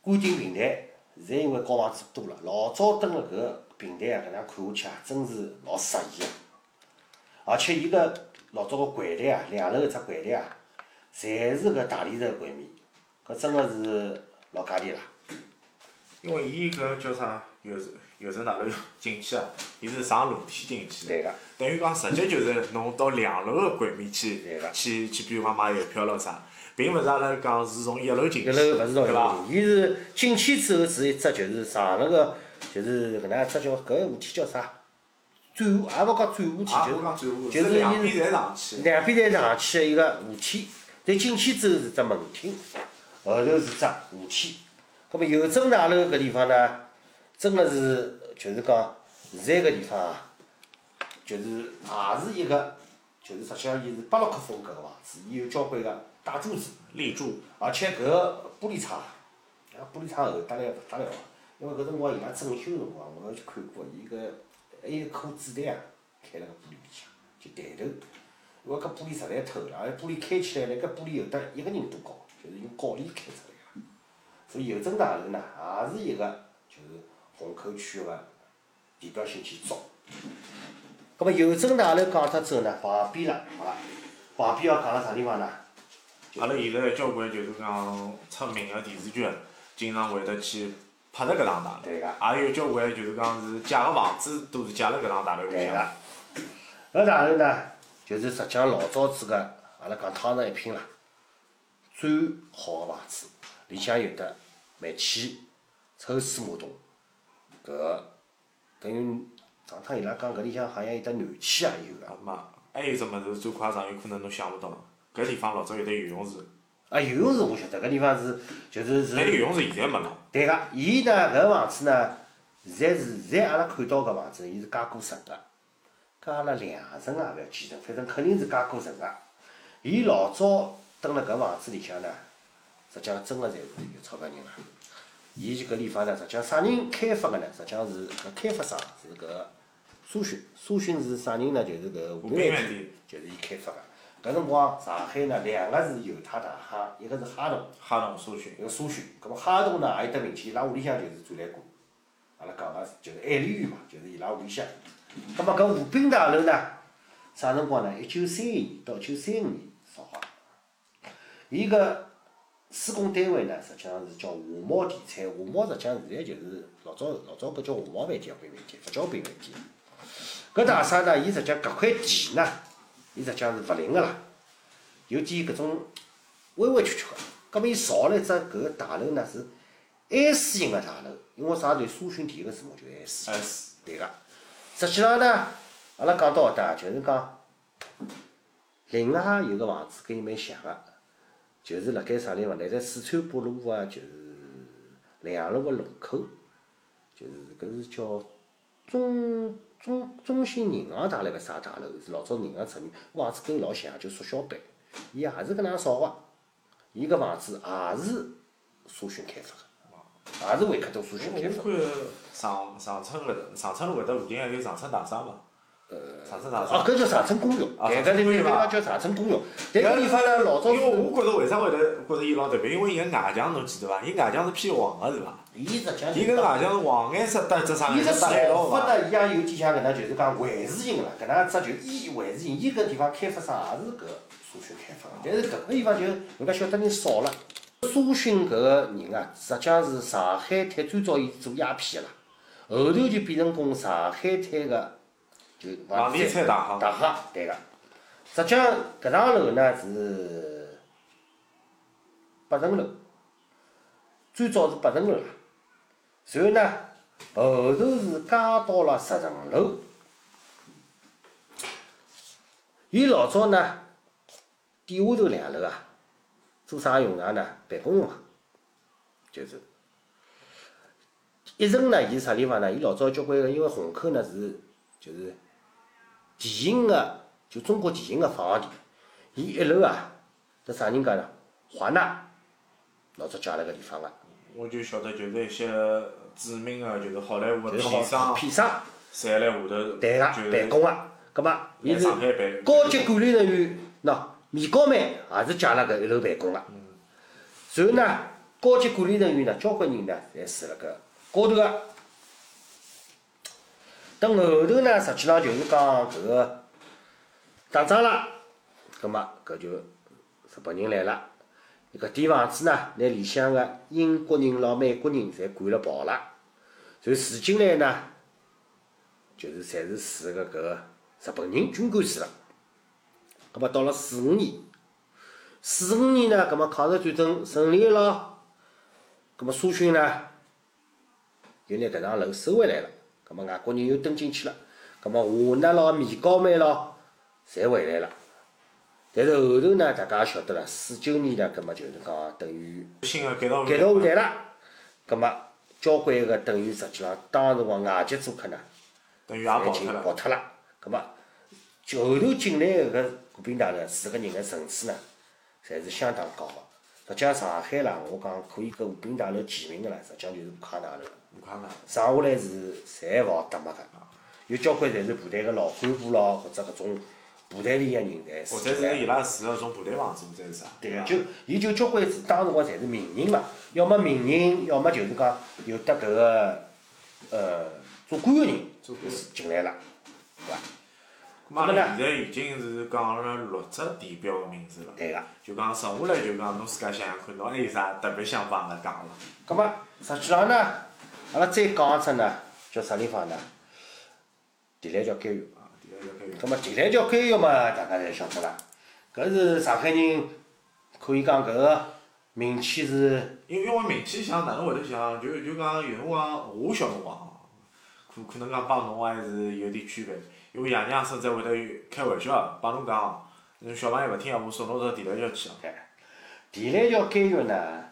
观景平台，现在因为高房子多了，老早蹲辣搿个平台啊，搿能样看下去啊，真是老适意个。而且伊搿老早个柜台啊，两楼一只柜台啊，侪是搿大理石柜面，搿真个是老价钿啦。因为伊搿叫啥邮邮政大楼进去啊，伊是上楼梯进去的，对个。等于讲直接就是侬到两楼个柜面去去去，比如讲买邮票咾啥，并勿是阿拉讲是从一楼进去，一楼勿是到一对伐楼？，伊是进去之后是一只就是上那个就是搿能样只叫搿个扶梯叫啥？转，也勿讲转下梯，就转户，就是是两边侪上去是，两边侪上去个一个扶梯，但进去之后是只门厅，后头是只扶梯。葛末邮政大楼搿地方呢，真个是就是讲现在搿地方啊，就是也是一个，就是实际上伊是巴洛克风格个房子，伊有交关个大柱子。立柱，而且搿个玻璃窗，啊玻璃窗后搭来勿得了个，因为搿辰光伊拉整修辰光，我也去看过，伊搿还有一颗子弹啊，开辣搿玻璃里向，就弹头，因为搿玻璃实在透了，而且玻璃开起来呢，搿玻璃有得一个人多高，就是用镐力开出来个。所以邮政大楼呢，也是一个就是虹口区个地标性建筑。葛末邮政大楼讲脱之后呢，旁边了，好了，旁边要讲个啥地方呢？阿拉现在交关就是讲出名个电视剧，经常会得去拍着搿幢大楼，对个。也有交关就是讲是借个房子都是借辣搿幢大楼里对向个。，搿大楼呢，就是实际上老早子个，阿拉讲汤臣一品啦，最好个房子，里向有得煤气、抽水马桶，搿个等于上趟伊拉讲搿里向好像有得暖气也有个，啊嘛，还有只物事最夸张，有可能侬想勿到，搿地方老早有得游泳池，啊游泳池我晓得，搿地方是就是是但游泳池现在没了。对个，伊呢搿房子呢现在是现在阿拉看到搿房子，伊是加固式个，加阿拉两层也勿要几层，反正肯定是加过层个。伊老早蹲辣搿房子里向呢，实际上真个侪是有钞票人啦。伊搿地方呢，实际上啥人开发个呢？实际上是搿开发商是搿苏洵，苏洵是啥人呢？就是搿吴斌饭店，就是伊开发个。搿辰光上海呢，两个是犹太大亨，一个是哈同，哈同苏洵，一个苏洵。搿么哈同呢也有得名气，伊拉屋里向就是转来过。阿拉讲个就是爱丽园嘛，就是伊拉屋里向。葛末搿湖滨大楼呢，啥辰光呢？一九三一年到一九三五年造好。伊搿施工单位呢，实际上是叫华贸地产，华贸实际上现在就是老早老早搿叫华贸饭店并饭店，勿叫并饭店。搿大厦呢，伊实际搿块地呢，伊实际上是勿灵个啦，有点搿种弯弯曲曲个。葛末伊造了一只搿个大楼呢是 S 型个大楼，因为啥？对苏洵第一个字母就 S。S。对个。实际上呢，阿拉讲到搿搭，就是讲，另外有个房子跟伊蛮像个。就是辣盖啥地方？辣盖四川北路啊，就是两路个路口，就是搿是叫中中中信银行大楼个啥大楼？是老早银行出名，房子跟伊老像，就缩小版。伊也是搿能样造个，伊搿房子也是苏洵开发个，也是维克多苏洵开发。我看长长春搿搭，长春路搿搭附近还有长春大厦嘛？呃，长春大厦。哦，搿叫长春公寓，搿个地方叫长春公寓。迭个地方呢，老早因为我觉着为啥会得觉着伊老特别？因为伊个外墙侬记得伐？伊外墙是偏黄个是伐？伊实际上。伊搿外墙是黄颜色搭只啥颜色搭一道嘛？伊也有点像搿能，就是讲环字形个啦，搿能样子就伊环字形。伊搿地方开发商也是搿社区开发个，但是搿个地方就人家晓得人少了。苏洵搿个人啊，实际上是上海滩最早伊做鸦片个啦，后头就变成供上海滩个。就房地产大亨，大亨，对个。实际上，搿幢楼呢是八层楼，最早是八层楼。然后呢，后头是加到了十层楼。伊老早呢，底下头两楼啊，做啥用场呢？办公用就是。一层呢，伊是啥地方呢？伊老早交关个，因为虹口呢是，就是。电信个就中国电信个发行地，伊一楼啊，这啥人家呢？华纳老早借辣搿地方个。我就晓得，就是一些著名个，就是好莱坞个片商，片商，侪辣下头。对个，办公个。葛末，伊是办。高级管理人员，喏，米高梅也是借辣搿一楼办公个。然后呢，高级管理人员呢，交关人呢，侪住辣搿高头个。等后头呢，实际上就是讲搿个打仗了，葛末搿就日本人来了，搿点房子呢，拿里向个英国人咯、美国人侪赶了跑了，就住进来呢，就是侪是住个搿个日本人军官住了。葛末到了四五年，四五年呢，葛末抗日战争胜利了，葛末苏军呢，又拿搿幢楼收回来了。葛末外国人又登进去了，葛末华纳咯、米高梅咯，侪回来了。但是后头呢，大家也晓得了，四九年呢，葛末就是讲等于改造改造换代了。葛末交关个等于实际上当时光外籍租客呢，等于也跑脱了。跑脱了。葛末后头进来个搿国宾大楼住个人个层次呢，侪是相当高个。实际上上海啦，我讲可以跟国宾大楼齐名个啦，实际上就是武康大楼。剩下来是侪勿好搭没个，有交关侪是部队个老干部咯，或者搿种部队里个人才或者是伊拉住个种部队房子，或者是啥？对个，就伊就交关是当时光侪是名人嘛，要么名人，要么就是讲有得搿个呃做官个人进来了，对伐？咾么现在已经是讲了六只地标个名字了。对个。就讲剩下来就讲侬自家想想看，侬还有啥特别想帮阿拉讲个？咾么实际上呢？阿拉再讲一只呢，叫啥地方呢？地兰桥监狱。啊，地兰桥监狱。葛末地兰桥监狱嘛，大家侪晓得啦。搿是上海人，可以讲搿个名气是。因因为名气响，哪能会得响？就就讲有辰光，我小辰光，可可能讲帮侬还是有点区别。因为爷娘甚至会得开玩笑帮侬讲，侬小朋友勿听闲话，送侬到地兰桥去。地兰桥监狱呢，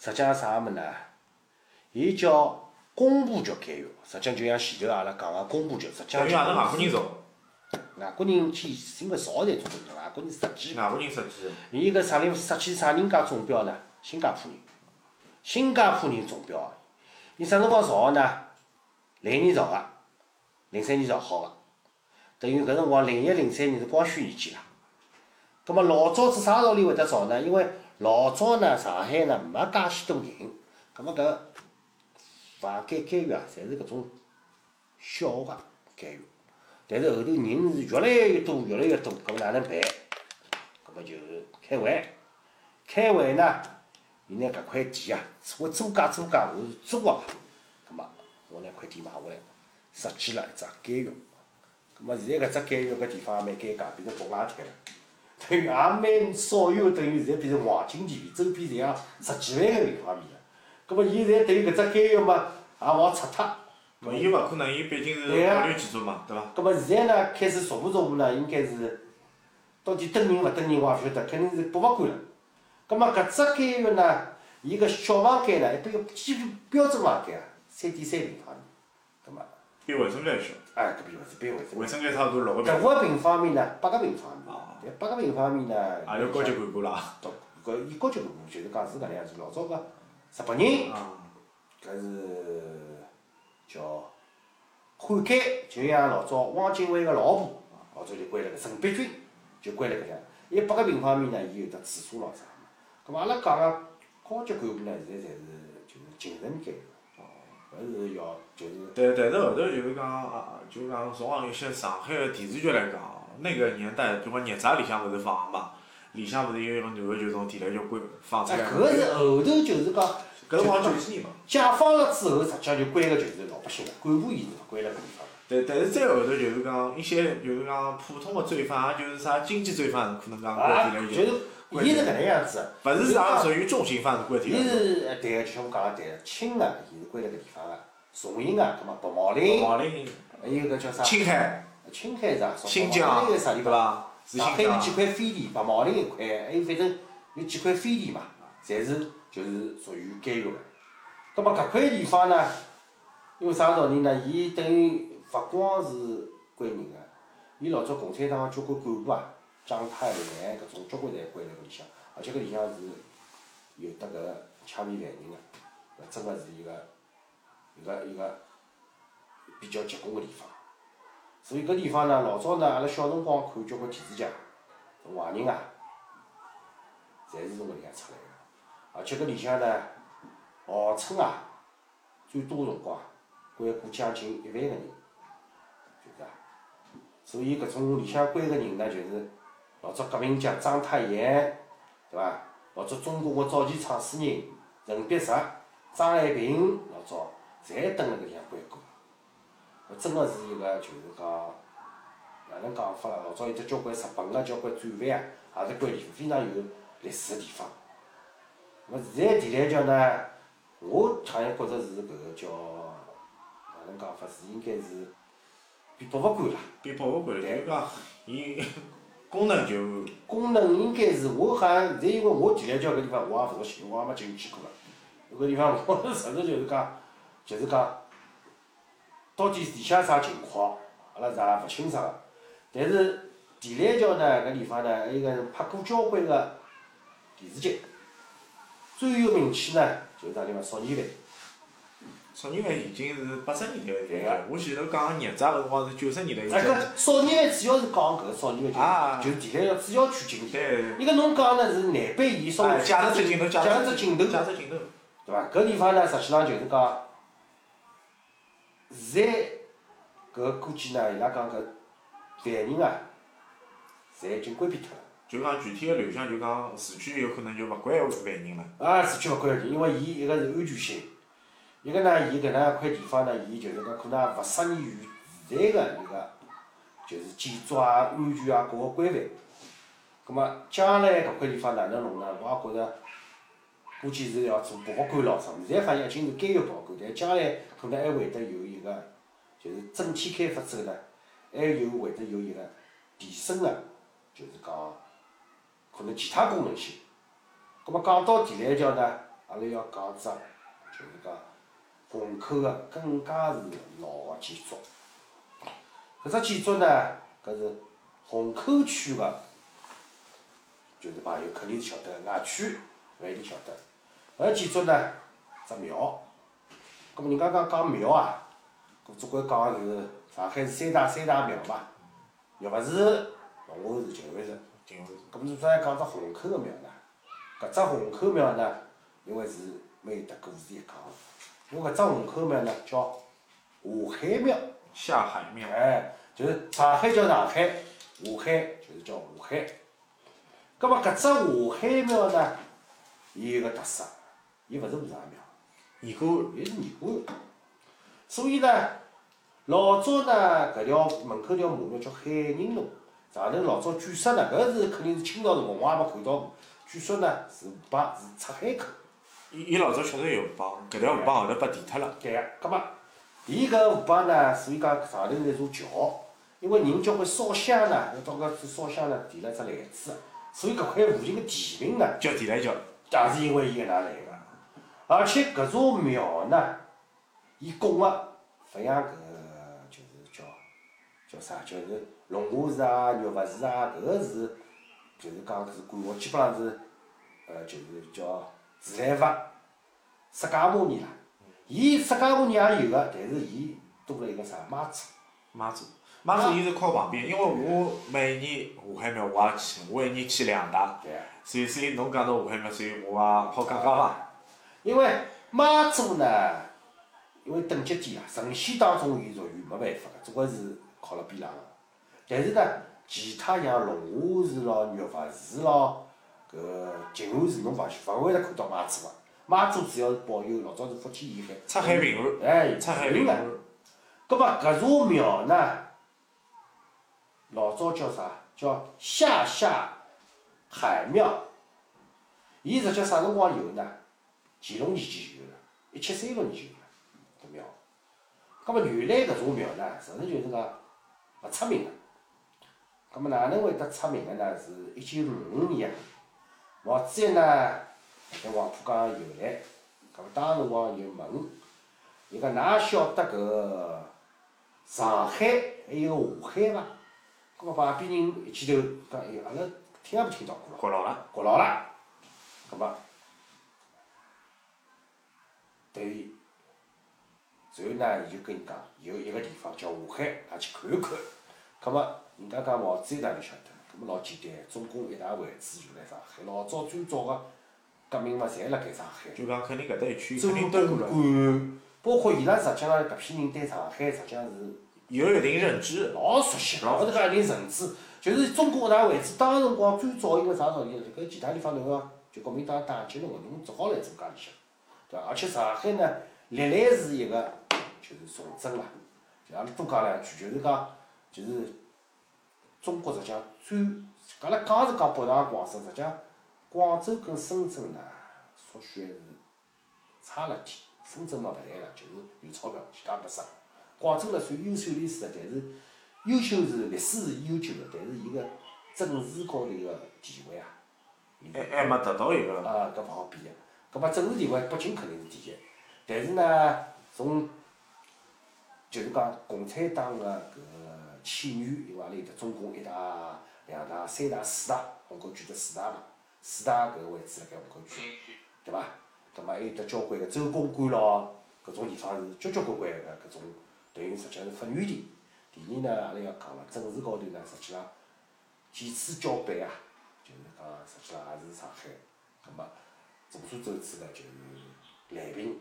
实际上啥物事呢？伊叫公部局监狱，实际上就像前头阿拉讲个公部局，实际上等于阿拉外国人造，外国人去因为造侪做的，外国人设计。外国人设计。伊搿啥人设计啥人家中标呢？新加坡人，新加坡人中标，伊啥辰光造个呢？零一年造个，零三年造好个，等于搿辰光零一零三年是光绪年间啦。葛末老早子啥道理会得造呢？因为老早呢，上海呢没介许多人，葛末搿房间监狱啊，侪是搿种小个监狱。但是后头人是越来越多，越来越多，搿么哪能办？葛末就是开会，开会呢，伊拿搿块地啊，我租界租界，我是租个，葛末我拿块地买回来，设计了一只监狱。葛么现在搿只监狱搿地方也蛮尴尬，变成毒辣滩了。等于也蛮少有，等于现在变成黄金地段，周边侪像十几万个平方米了。葛么伊现在等于搿只监狱嘛，也勿好拆脱。咾伊勿可能，伊毕竟是法律建筑嘛，对伐？葛末现在呢，开始逐步逐步呢，应该是到底蹲人勿蹲人，我也勿晓得，肯定是博物馆了。葛末搿只监狱呢，伊个小房间呢，一般个基本标准房间啊，三点三平方比卫生间小，哎，搿比卫生比卫生卫间。生间差勿多六个平方，个平方米呢，八个平方米啊。但八个平方米呢，也有高级干部啦。到搿伊高级干部就是讲是搿能样子，老早个日本人，啊，搿是叫汉奸，就像老早汪精卫个老婆，老早就关辣搿陈璧君，就关辣搿样。伊八个平方米呢，伊有得厕所咾啥嘛。葛末阿拉讲个高级干部呢，现在侪是就是精神监狱，搿是要就是但但是后头就是讲啊，就讲从一些上海个电视剧来讲，那个年代，比如讲《孽债》里向勿是放嘛，里向勿是有一个男个就从地雷就关放出哎，来。搿个是后头就是讲搿辰光九几年嘛。解放了之后，实际上就关个就是老百姓了，干部伊是勿关了搿地方。但但是再后头就是讲一些就是讲普通个罪犯，也就是啥经济罪犯，可能讲关啊，地雷就是伊是搿能样子。勿是啥属于重刑犯是关地伊。是呃对个，就像我讲个对个，轻个伊是关辣搿地方个，重刑个，葛末白毛岭，毛林、还有搿叫啥？青海、青海是啊？新疆白毛岭有啥地方？上海有几块飞地，白毛岭一块，还有反正有几块飞地嘛，侪是就是属于监狱个。葛末搿块地方呢，因为啥道理呢？伊等于勿光是关人个，伊老早共产党个交关干部啊，蒋太炎搿种交关侪关辣搿里向，而且搿里向是有得搿个枪毙犯人个，搿真个是一个一个一个比较结棍个地方。所以搿地方呢，老早呢，阿拉小辰光看交关电视剧，坏人啊，侪是从搿里向出来个，而且搿里向呢，号称啊，最多辰光关过将近一万个人，就是啊。所以搿种里向关个人呢，就是老早革命家章太炎，对伐？老早中国个早期创始人任弼时、张爱萍，老早侪蹲辣搿里向关过。搿真个是一个就是讲，哪能讲法啦？老早有得交关日本个交关战犯啊，也是关地方，非常有历史个地方。那么现在地雷桥呢，我好像觉着是搿个叫哪能讲法？是应该是比博物馆啦。比博物馆就是讲伊功能就功能应该是我好像现在因为我地雷桥搿地方我也勿熟悉，我也没进去过个。搿地方我 实在就是讲，就是讲，到底里向啥情况，阿拉是也勿清爽个。但是地雷桥呢，搿地方呢，还有个拍过交关个电视剧，最有名气呢就是啥地方少年犯。少年犯已经是八十年代个电对个影，我前头讲孽债搿辰光是九十年代已哎，搿少年犯主要是讲搿个少年啊犯，就是就是地雷桥主要区景点。对。伊搿侬讲呢是难北伊稍微哎，假设只镜头，假假设镜头，假设镜头。对伐？搿地方呢，实际上就是讲，现在搿估计呢，伊拉讲搿犯人啊，侪已经关闭脱了。就讲具体个流向，就讲市区有可能就勿关犯人了。啊，市区勿关人，因为伊一个是安全性，一个呢，伊搿能一块地方呢，伊就是讲可能也勿适宜于现在个一个就是建筑啊、安全啊各个规范。葛末将来搿块地方哪能弄呢？我也觉着，估计是要做博物馆咾啥。现在好像已经是监狱博物馆，但将来可能还会得有一个，就是整体开发之后呢，还有会得有一个提升个，就是讲可能其他功能性。葛末讲到地雷桥呢，阿拉要讲只，就是讲虹口个更加是老个建筑。搿只建筑呢，搿是虹口区个，就是朋友肯定是晓得，外区勿一定晓得。搿建筑呢，只庙。葛末人家讲讲庙啊，搿总归讲个是上海是三大三大庙嘛，玉佛寺、龙华寺、净慧寺。挺有咁么再讲只虹口个庙呢？搿只虹口庙呢，因为是蛮有得故事一讲个。因为搿只虹口庙呢叫下海庙，下海庙，哎，就是上海叫上海，下海就是叫下海。葛末搿只下海庙呢，伊有个特色，伊勿是和尚庙，尼姑伊是尼姑。所以呢，老早呢，搿条门口条马路叫海宁路，上头老早据说呢，搿是肯定是清朝辰光，我也没看到过。据说呢是河浜是出海口。伊伊老早确实有河浜，搿条河浜后头被填脱了。对个，葛末伊搿河浜呢，所以讲上头是一座桥，因为人交关烧香呢，要到搿处烧香呢，填了只篮子，所以搿块附近个地名呢，叫地来桥，也是因为伊搿能来个。而且搿座庙呢，伊供个勿像搿就是叫叫啥，就是龙华寺啊、玉佛寺啊，搿个是就是讲是管活，基本上是呃就是叫自然佛释迦牟尼啦。伊释迦牟尼也有个，但是伊多了一个啥妈祖。妈祖，妈祖伊是靠旁边，因为我每年下海庙我也去，我一年去两趟，对个。所以所以侬讲到下海庙，所以我也好讲讲伐。因为妈祖呢，因为等级低啊，神仙当中伊属于没办法个，总归是靠辣边浪个。但是呢，其他像龙华寺咯、玉佛寺咯、搿静安寺，侬勿勿会得看到妈祖个。妈祖主要是保佑老早是福建沿海，出海平安，哎，出海平安，葛末搿座庙呢，老早叫啥？叫下下海庙。伊实际啥辰光有呢？乾隆年间就有了，一七三六年就有了搿庙。葛末原来搿座庙呢，实际就是讲勿出名个。葛末哪能会得出名个呢？是一九五五年啊，毛主席呢在黄浦江游览，搿么当时辰光就问，伊讲㑚晓得搿上海还有下海伐？葛末旁边人一记头讲，哎，阿拉听也没听到过咯。觉牢了，觉牢了。葛末，对于，然后呢，伊就跟伊讲，有一个地方叫下海，㑚去看一看。葛末，人家讲毛主席哪能晓得？葛末老简单，中共一大位置就辣上海。老早最早个革命嘛，侪辣盖上海。就讲肯定搿搭一区周肯定都了，包括伊拉实际上搿批人对上海实际上是有一定认知。老熟悉，老是讲一定认知，就是中共一大位置，当时辰光最早因为啥道理？搿其他地方侬讲，就国民党打击侬个，侬只好来做家里向，对伐？而且上海呢，历来是一个就是重镇啦，就阿拉多讲两句，就是讲，就是中国实际上最，阿拉讲是讲北上广深，实际上广州跟深圳呢，属血是差了点，深圳嘛勿谈了，就是有钞票，其他没啥。广州呢算优秀历史的，但是优秀是历史是悠久的，但是伊个政治高头个地位啊，伊还还没达到一个，啊，搿勿好比个。搿么政治地位，北京肯定是第一，但是呢，从就是讲共产党个搿个起源，因为阿拉有得中共一大、两大、三大、四大，虹口区得四大嘛，四大搿个位置辣盖虹口区，对伐？葛末还有得交关个周公馆咯，搿种地方是交交关关个搿种，等于实际上是发源地。第二呢，阿拉要讲了，政治高头呢，实际上几次交杯啊，就是讲实际上也是上海。葛末众所周知呢，就是蓝屏，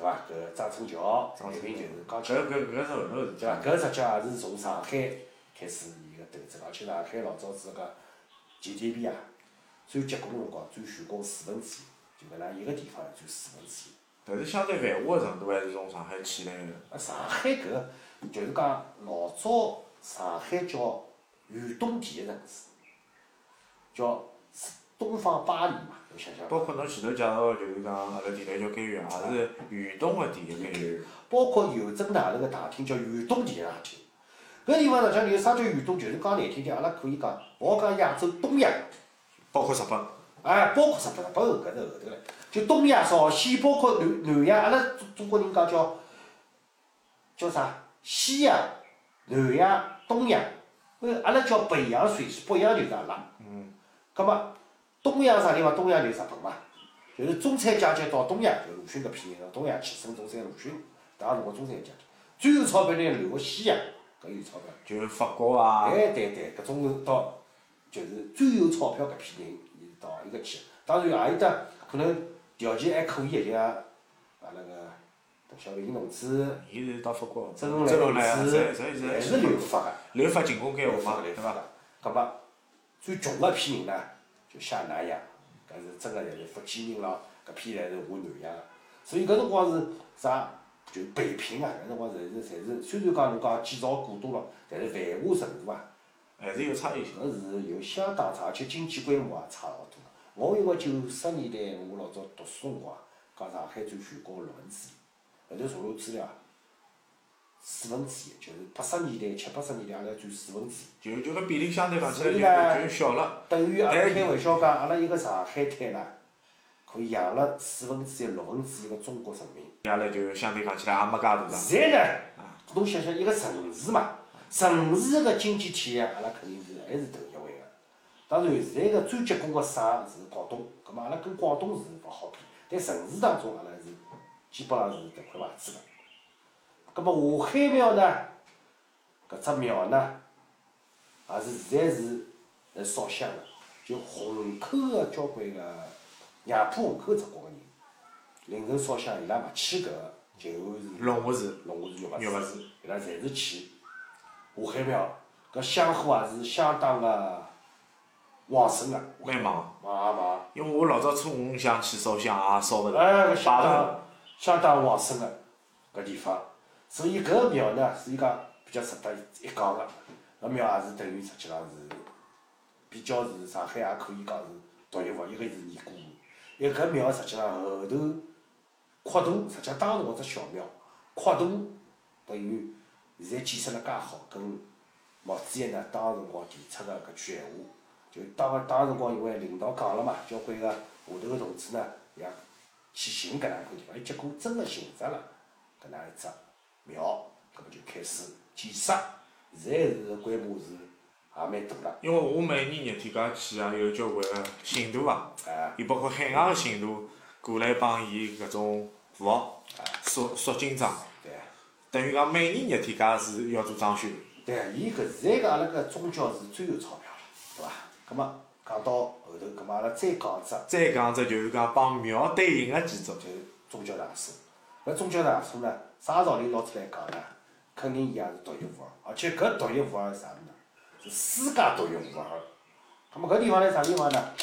对伐？搿张春桥，蓝屏就是钢琴搿搿搿是后头事体对伐？搿实际上也是从上海开始伊个斗争，而且上海老早子个 GDP 啊，最结棍个辰光占全国四分之一，就搿能一个地方占四分之一。但是相对繁华个程度还是从上海起来个。啊，上海搿个就是讲老早上海叫远东第一城市，叫东方巴黎嘛。包括侬前头介绍个，就是讲阿拉地雷桥监狱也是远东个第一监狱。包括邮政大楼个大厅叫远东第一大厅。搿地方实际上有啥叫远东？就是讲难听点，阿拉可以讲，勿好讲亚洲东亚，包括日本，哎，包括日本，日本搿是后头唻。就东亚、朝鲜，包括南南亚，阿拉中中国人讲叫叫啥？西亚、南亚、东亚，呃，阿拉叫北洋水系，北洋就是阿拉。嗯。葛末东洋啥地方？东洋就是日本嘛。就是中产阶级到东亚，就鲁迅搿批人到东亚去，孙中山、鲁迅，当时辰光中产阶级。最有钞票呢，留个西洋，搿有钞票。就是法国啊，哎对对，搿种到就是最有钞票搿批人，伊是到伊个去。当然也有得可能条件还可以个，就像阿拉个邓小平同志、伊是到法国，周恩来同志，侪侪是留法个。留法进攻开学嘛，对对伐？？葛末最穷个批人呢，就下南洋，搿是真个侪是福建人咯，搿批侪是下南洋个。所以搿辰光是啥？就北平啊，搿辰光侪是侪是，虽然讲侬讲建造古都咯，但是繁华程度啊，还是有差异性。搿是有相当差，而且经济规模也差老多。我因为九十年代我老早读书辰光，讲上海占全国个六分之一，后头查查资料啊，四分之一，就是八十年代、七八十年代阿拉占四分之一。就就搿比例相对讲起来就呢就小了。等于阿拉哎开玩笑讲，阿拉一个上海滩啦，可以养了四分之一、六分之一个中国人民。阿拉就相对讲起来也没介大。现在呢，侬想想一个城市嘛，城市个经济体系，阿拉肯定是还是头一位个。当然，现在个最结棍个省是广东，葛末阿拉跟广东是勿好比，但城市当中阿拉是基本上是迭块牌子个。葛末下海庙呢，搿只庙呢，也是现在是来烧香个，就虹口个交关个杨浦虹口只角个人，凌晨烧香，伊拉勿去搿个就是龙华寺，龙华寺、玉玉佛寺伊拉侪是去。下海庙，搿香火也是相当个旺盛个，蛮忙。忙忙，因为我老早初五想去烧香也烧勿着，哎，搿相摆头。当相当旺盛个搿地方，所以搿个庙呢，所以讲比较值得一讲个，搿庙也是等于实际上是比较是上海也可以讲是独一无二，一个是尼姑，一个搿庙实际上后头扩大，实际上当时搿只小庙扩大，等于现在建设了介好，跟毛主席呢当时辰光提出个搿句闲话，就当当时辰光因为领导讲了嘛，交关个下头个同志呢也去寻搿能介地方，伊结果真个寻着了搿能一只庙，搿么就开始建设，现在是规模是也蛮大了，因为我每年热天介去啊，有交关个信徒啊，哎，伊包括海外个信徒过来帮伊搿种服务，塑塑金装，对。等于讲每年热天介是要做装修。对啊，伊搿现在个阿拉搿宗教是最有钞票了，对伐？葛末讲到后头，葛末阿拉再讲一只，再讲只就是讲帮庙对应个建筑，就是宗教场所。搿宗教场所呢，啥道理拿出来讲呢？肯定伊也是独一无二，而且搿独一无二是啥物事呢？是世界独一无二。葛末搿地方呢，啥地方呢？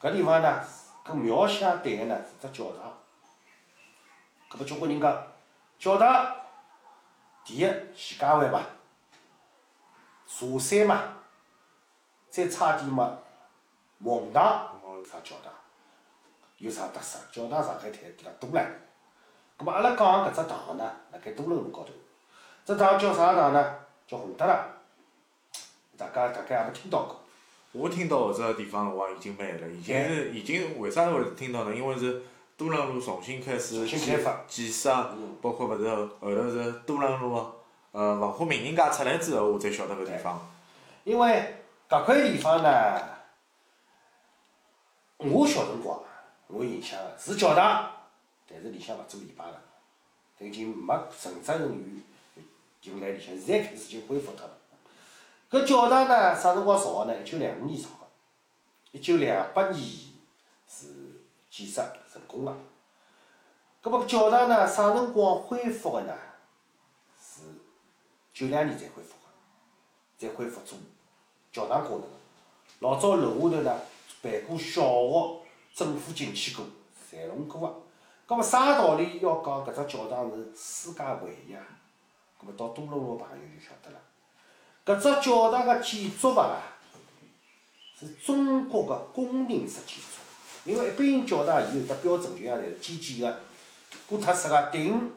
搿地方呢，跟庙相对个呢是只教堂。搿么交关人讲，教堂，第一徐家汇嘛，茶山嘛，再差点嘛，蒙堂，啥教堂？有啥特色？教堂上海滩地方多唻。葛末阿拉讲个搿只堂呢，辣盖多伦路高头。只堂叫啥堂呢？叫洪德堂。大家大概也没听到过。我听到搿只地方辰光已经蛮了，已经是已经为啥会听到呢？因为是多伦路重新开始重新开发建设，包括勿是后后头是多伦路呃文化名人街出来之后，我才晓得搿地方。因为搿块地方呢，我小辰光我印象个是教堂，但是里向勿做礼拜个，都已经没神职人员就辣里向，现在开始已经恢复脱了。搿教堂呢，啥辰光造个呢？一九两五年造个，一九两八年是建设成功个。葛末教堂呢，啥辰光恢复个呢？是九两年才恢复个。才恢复做教堂功能。老早楼下头呢办过小学、政府进去过，侪弄过个。葛末啥道理要讲搿只教堂是世界唯一啊？葛末到多伦多朋友就晓得了。搿只教堂个建筑物啊，是中国个宫廷式建筑。因为一般教堂伊有得标准，就像侪是尖尖个、哥特式个顶，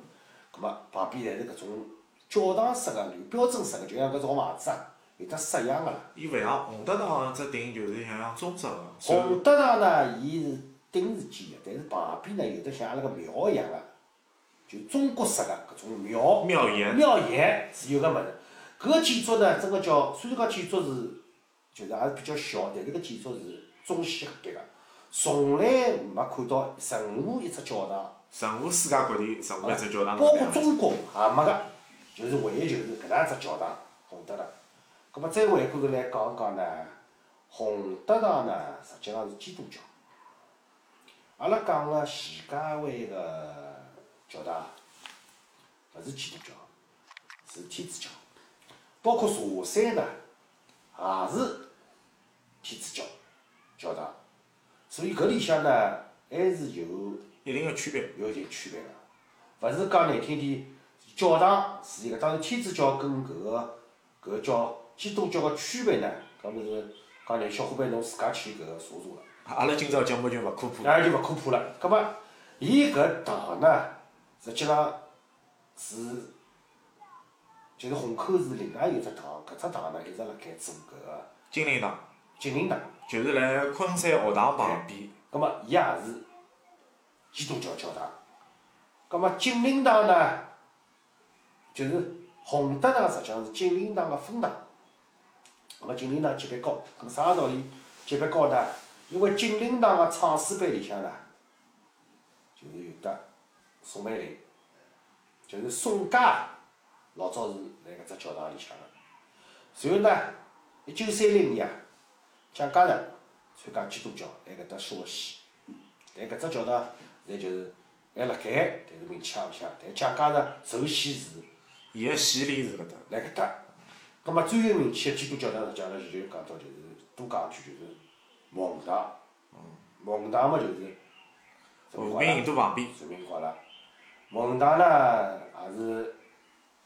葛末旁边侪是搿种教堂式个、有标准式个，就像搿种房子啊，有得式样个啦。伊勿像洪德堂只顶就是像像中式个，洪德堂呢，伊是顶是尖个，但是旁边呢有得像阿拉个庙一样个，就中国式个搿种庙。庙檐庙檐是有个物事。搿个建筑呢，真个叫虽然讲建筑是就是还是比较小，但是搿建筑是中西合璧个，从来没看到任何一只教堂。任何世界各地任何一只教堂包括。中国也没个，就是唯一就是搿能一只教堂，洪德堂。葛末再回过头来讲讲呢，洪德堂呢实际上是基督教。阿拉讲个徐家汇个教堂，勿是基督教，是天主教。包括茶山呢，也是天主教教堂。所以搿里向呢，还是有一定个区别。有一定区别个，勿是讲难听点，教堂是一个，当然天主教跟搿个搿个叫基督教个区别呢，搿么是讲难小伙伴侬自家去搿个查查了，阿拉今朝节目就勿科普。当然就勿科普了。葛末伊搿堂呢，实际上是就是虹口是另外有只堂，搿只堂呢一直辣盖做搿个金陵堂金陵堂，就是辣昆山学堂旁边，葛末伊也是基督教教堂。葛末金陵堂呢，就是洪德堂实际上是金陵堂个分堂。葛末金陵堂级别高，葛末啥道理级别高呢？因为金陵堂个创始班里向呢，就是有得宋美龄，就是宋家老早是辣搿只教堂里向个。随后呢，一九三零年啊，蒋介石参加基督教辣搿搭修习，但搿只教堂现在就是还辣盖，但是名气也勿响。但蒋介石受洗时伊个洗礼是搿搭。辣搿搭。葛末最有名气个基督教堂，实际上就讲到就是多讲一句就是蒙大。蒙大嘛就是和平印度旁边，人民好了。蒙大呢也是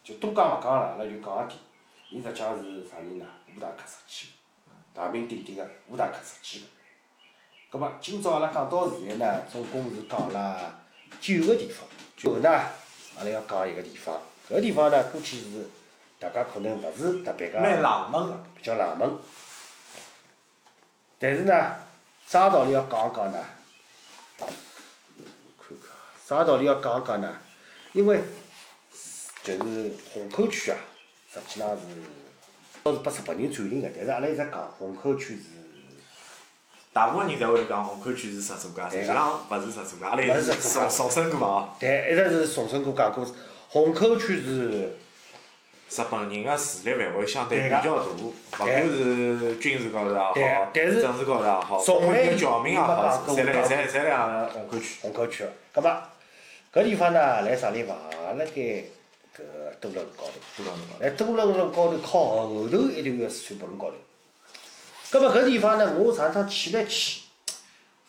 就多讲勿讲了，阿拉就讲一点。伊实际上是啥人呢？乌大克设计的，大名鼎鼎个乌大克设计个。葛末今朝阿拉讲到现在呢，总共是讲了九个地方。后呢，阿拉要讲一个地方，搿个地方呢，估计是大家可能勿是特别个蛮冷门个。比较冷门。但是呢，啥道理要讲一讲呢？看看，啥道理要讲一讲呢？因为就是虹口区啊，实际上是倒是被日本人占领个，但是阿拉一直讲虹口区是大部分人侪会讲虹口区是十座街，实际上勿是十座街，阿拉一直重重申过哦。对一直是重申过讲过，虹口区是日本人个势力范围相对比较大，勿管是军事高头也好，对但是政治高头也好，包从来括有侨民也好，侪辣侪侪辣虹口区。虹口区个。葛末搿地方呢，辣啥地方？辣盖搿多伦路高头。多少辰光？来多伦路高头靠后头一段个四川北路高头。葛末搿地方呢，我上趟去了去，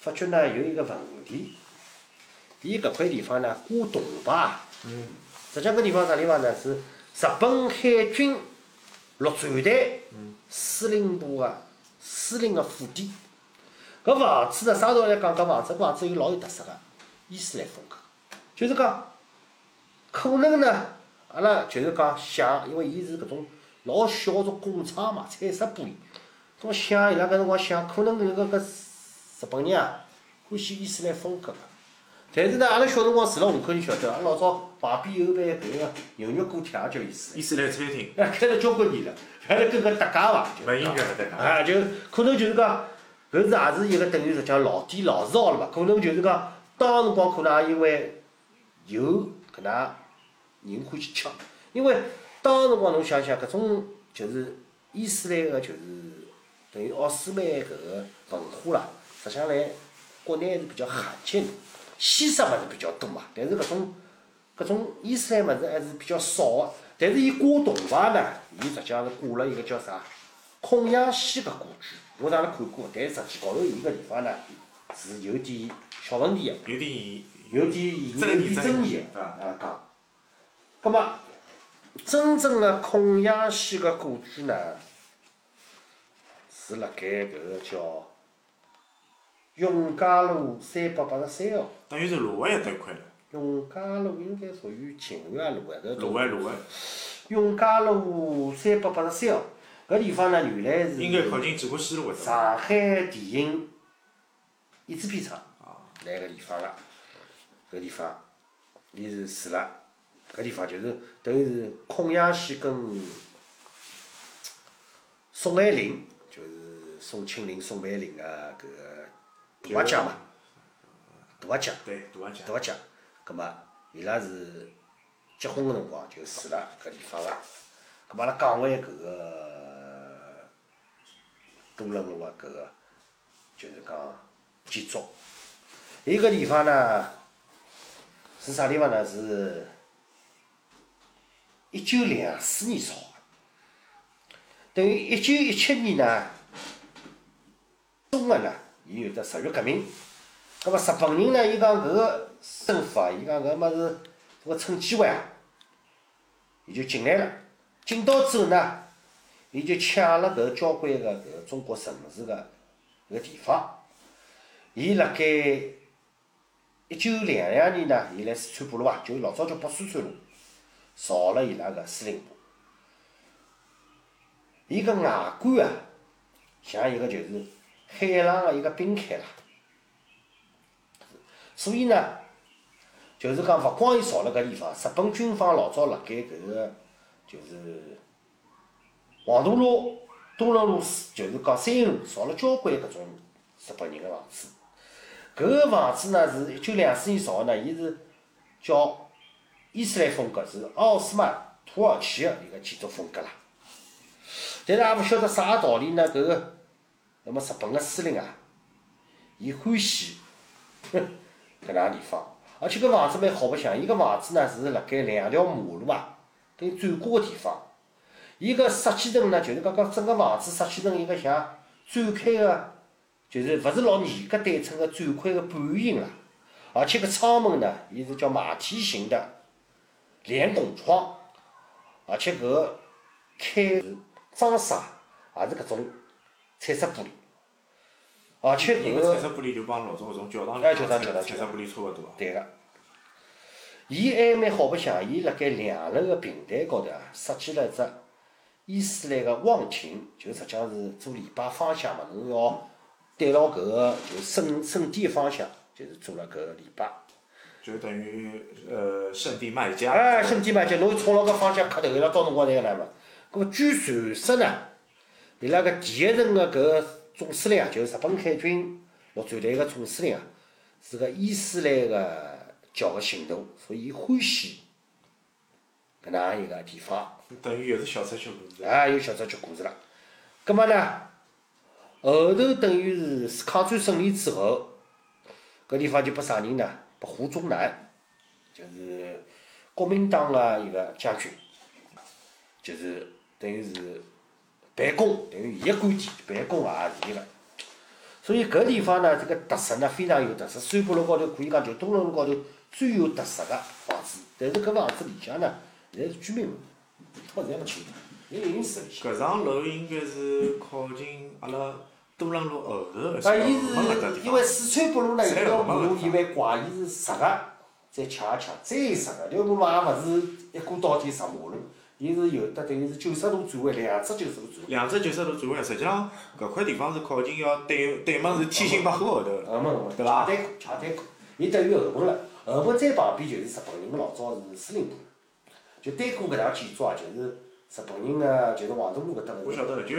发觉呢有一个问题，伊搿块地方呢过铜牌。嗯。实际上搿地方啥地方呢？是日本海军陆战队司令部个司令个府邸。搿房子呢，啥道理讲？搿房子搿房子有老有特色个伊斯兰风格，就是讲可能呢。阿拉就是讲想，因为伊是搿种老小种工厂嘛，彩色玻璃。咾想伊拉搿辰光想，可能搿个搿日本人啊，欢喜伊斯兰风格个。但是呢，阿拉小辰光住辣虹口，你晓得，阿拉老早旁边有爿搿个牛肉锅贴也叫伊斯伊斯兰餐厅，哎，开了交关年了，还辣跟搿搭界伐？就勿应该勿搭界啊，就可能就是讲，搿是也是一个等于实际上老店老字号了伐。可能就是讲，当辰光可能也因为有搿能人欢喜吃，因为当辰光侬想想，搿种就是伊斯兰个就是等于奥斯曼搿个文化啦，实际上来国内是比较罕见的，西式物事比较多嘛，但是搿种搿种伊斯兰物事还是比较少个。但是伊挂铜牌呢，伊实际上是挂了一个叫啥孔祥熙个故居，我上来看过，但实际高头伊搿地方呢是有点小问题个。有点疑有点疑有点争议个，啊讲。葛末真正个孔祥熙个故居呢，是辣盖搿个叫永嘉路三百八十三号。等于是卢湾一块了，永嘉路应该属于静安路啊，搿卢湾卢湾，永嘉路三百八十三号。搿地方呢，原来是应该靠近建国西路搿搭。上海电影影制片厂辣搿地方个，搿地方，伊是住了，搿地方就是等于是孔祥熙跟宋霭龄，就是宋庆龄、宋霭龄个搿个大阿姐嘛，大阿姐，对，大阿姐。大阿姐，葛末伊拉是结婚个辰光就住辣搿地方个，葛末阿拉讲回搿个多伦路个搿个，就是讲建筑，伊搿地方呢是啥地方呢？是一九两四年造个，等于一九一七年呢，中个呢，伊有得十月革命。葛末日本人呢，伊讲搿个政府啊，伊讲搿物事，搿个趁机会啊，伊就进来了。进到之后呢，伊就抢了搿交关个搿个中国城市个搿个地方。伊辣盖一九两两年呢，伊来四川北路啊，就老早叫北四川路，造了伊拉个司令部。伊个外观啊，像一个就是海浪个一个冰海啦。所以呢，就是讲勿光伊造了搿地方，日本军方老早辣盖搿个就是黄渡路、东仑路，就是讲三路造了交关搿种日本人个房子。搿个房子呢是一九两四年造个呢，伊是叫伊斯兰风格，是奥斯曼土耳其个一个建筑风格啦。但是也勿晓得啥道理呢？搿个，那么日本个司令啊，伊欢喜，哼。搿能地方，而且搿房子蛮好白相，伊搿房子呢是辣盖两条马路啊，等于转过个地方。伊搿设计成呢，就是讲讲整个房子设计成一个像展开个，就是勿是老严格对称个展开个半圆形啦。而且搿窗门呢，伊是叫马蹄形的连拱窗，而且搿个开装饰也是搿种彩色玻璃。而且搿个彩色玻璃就帮老早搿种教堂里哎教堂教堂彩色玻璃差勿多。对个，伊还蛮好白相，伊辣盖两楼个平台高头啊，设计了一只伊斯兰个望亭，就实际上是做礼拜方向嘛，侬要对牢搿个就圣圣地方向，就是做了搿个礼拜。就等于呃圣地卖家。哎，圣地卖家，侬冲牢搿方向磕头，伊拉到辰光才来嘛。搿么据传说呢，伊拉搿第一任个搿个。总司令啊，就是日本海军陆战队个总司令啊，是个伊斯兰个教个信徒，所以伊欢喜搿能样一个地方。等于又是小插曲故事。啊，有小插曲故事了。葛末呢，后头等于是抗战胜利之后，搿地方就拨啥人呢？拨胡宗南，就是国民党个一个将军，就是等于是。办公等于伊个观点，办公也是伊个。所以搿地方呢，这个特色呢非常有特色。三北路高头可以讲就东路高头最有特色个房子，但是搿房子里向呢，现在是居民楼，我现在勿清楚，有隐私里向。搿幢楼应该是靠近阿拉多伦路后头个。啊，伊是因为四川北路呢，有条马路伊蛮怪，伊是直个，再恰恰再直个，条马路也勿是一过到底直马路。伊是有得等于是九十度转弯，两只九十度转弯。两只九十度转弯，实际上搿块地方是靠近要对对门是天星百货后头，后门对伐？恰对口，恰丹口，伊等于后门了。后门再旁边就是日本人个老早是司令部，就对过搿幢建筑啊，就是日本人个，就是黄渡路搿搭个。我晓得，就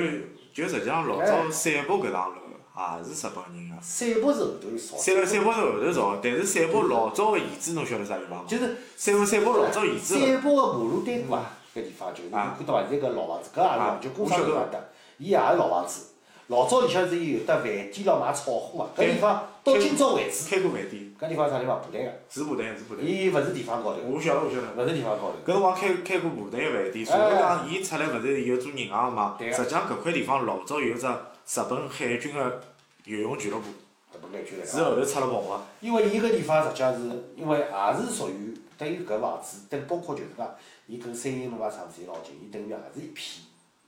就实际上老早散步搿幢楼也是日本人个。散步是后头造。散散步是后头造，但是散步老早个遗址侬晓得啥地方？就是散步散步老早遗址。散步个马路对过啊。搿地方就是看到伐？现在搿老房子，搿也是就工商地方搭，伊也是老房子。老早里向是有得饭店了，卖炒货个。搿地方到今朝为止，开过饭店。搿地方啥地方？部队个。是部队，是部队。伊勿是地方高头。我晓得，我晓得。勿是地方高头。搿辰光开开过部队个饭店，所以讲伊出来勿是有做银行个嘛？实际上搿块地方老早有只日本海军个游泳俱乐部。日本海军是后头出了名个。因为伊搿地方实际上是因为也是属于等于搿房子，等包括就是讲。伊跟三营路啊啥物事侪老近，伊等于也是一片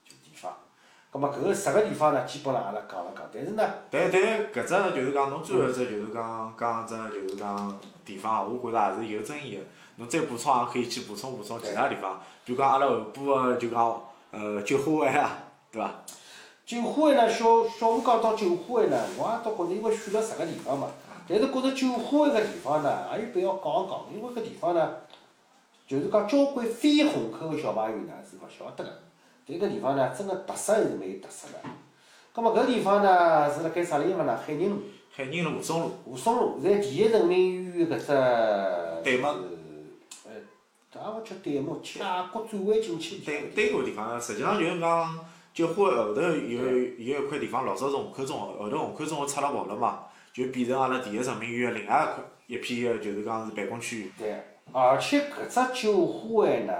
就地方。葛末搿个十个地方呢，基本上阿拉讲了讲，但是呢。但但搿只就是讲侬最后只就是讲讲只就是讲地方，我觉着也是有争议个。侬再补充也可以去补充补充其他地方，比如讲阿拉后补个就讲呃九华湾啊，对伐？九华湾呢，小小吴讲到九华湾呢，我也倒觉着因为选了十个地方嘛，但是觉着九华湾搿地方呢，也有必要讲一讲，因为搿地方呢，就是讲交关非虹口个小朋友呢是勿晓得个，但搿地方呢，真个特色还是蛮有特色个。葛末搿地方呢，是辣盖啥地方呢？海宁路、海宁路、吴淞路，吴淞路，在第一人民医院搿只，对吗呃，也勿叫对门，洽国转弯进去。对对个地方，实际上就是讲九华湾后头有有一块地方，老早是虹口中学，后头虹口中学拆了跑了嘛，就变成阿拉第一人民医院另外一块一片个，就是讲是办公区域。对，而且搿只酒花呢，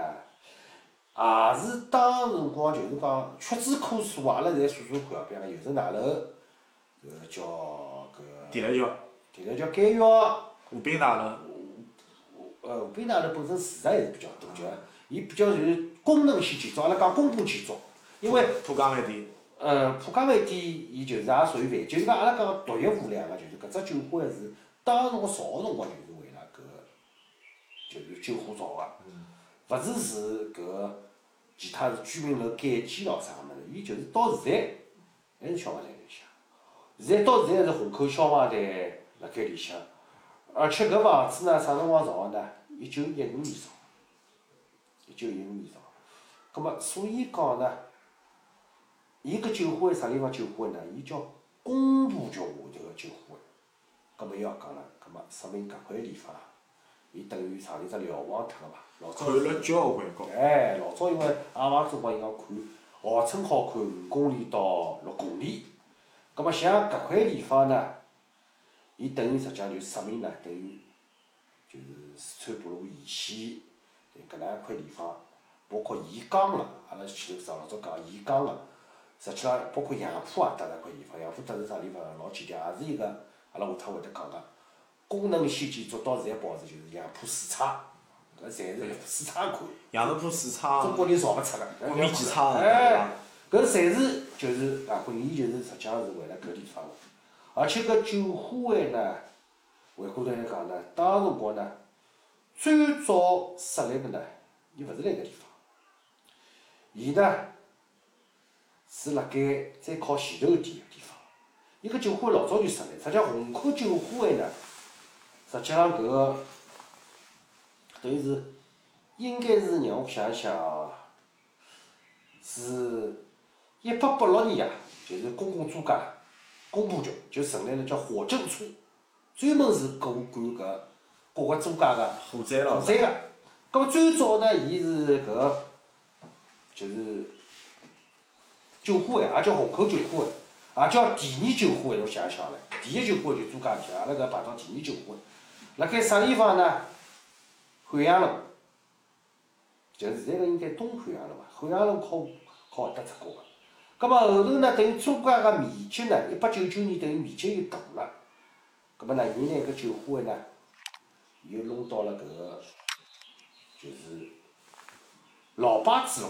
也是当辰光就是讲屈指可数，阿拉侪数数看，比方讲邮政大楼，搿叫搿地铁桥、地铁叫监狱，湖滨大楼，湖滨大楼本身住宅还是比较多，就伊比较就是功能性建筑，阿拉讲公共建筑，因为浦江饭店，呃，浦江饭店伊就是也属于饭，就是讲阿拉讲独一无二个，就是搿只酒馆是当辰光造个辰光就是，就是救火造个，勿是是搿个其他是居民楼改建咯啥物事，伊就是到现在还是消防队里向，现在到现在还是虹口消防队辣盖里向，而且搿房子呢啥辰光造个呢？一九一五年造，一九一五年造，葛末所以讲呢。伊搿酒花啥地方酒花呢？伊叫工部局下头个酒花，葛末又要讲了，葛末说明搿块地方啊，伊等于上头只瞭望塔个嘛，老早看了交关高。哎，老早因为阿房子光伊讲看，号称好看五公里到六公里，葛末像搿块地方呢，伊等于实际上就说明呢，等于就是四川北路沿线搿能一块地方，包括沿江个，阿拉前头上老早讲沿江个。实际浪，包括杨浦也搭了块地方，杨浦搭是啥地方？老简单，也是一个阿拉下趟会得讲个功能性建筑，到现在保持就是杨浦四厂，搿侪是四厂款。杨树浦四厂，中国人造勿出个。国民机场哎，搿侪是就是啊，本意就是实际上是为了搿地方个。而且搿九华湾呢，回过头来讲呢，当辰光呢，最早设立个呢，伊勿是辣搿地方，伊呢。是辣盖再靠前头一点个地方，伊搿酒花老早就设立，实际上虹口酒花湾呢，实际上搿个等于是应该是让我想想哦，是一八八六年啊，就是公共租界工部局就成立了叫火政处，专门是管管搿各个租界个火灾了。火灾个，搿么最早呢，伊是搿个就是。九华湾也叫虹口九华湾，也叫第二九华湾。侬想一想唻，第一九华湾就租界里向，阿拉搿排到第二九华湾。辣盖啥地方呢？汉阳路，就是现在个应该东汉阳路伐？汉阳路靠靠搭只角个。葛末后头呢，等于中间个面积呢，一八九九年等于面积又大了。葛末呢，伊拿搿九华湾呢，又弄到了搿个，就是老八子路。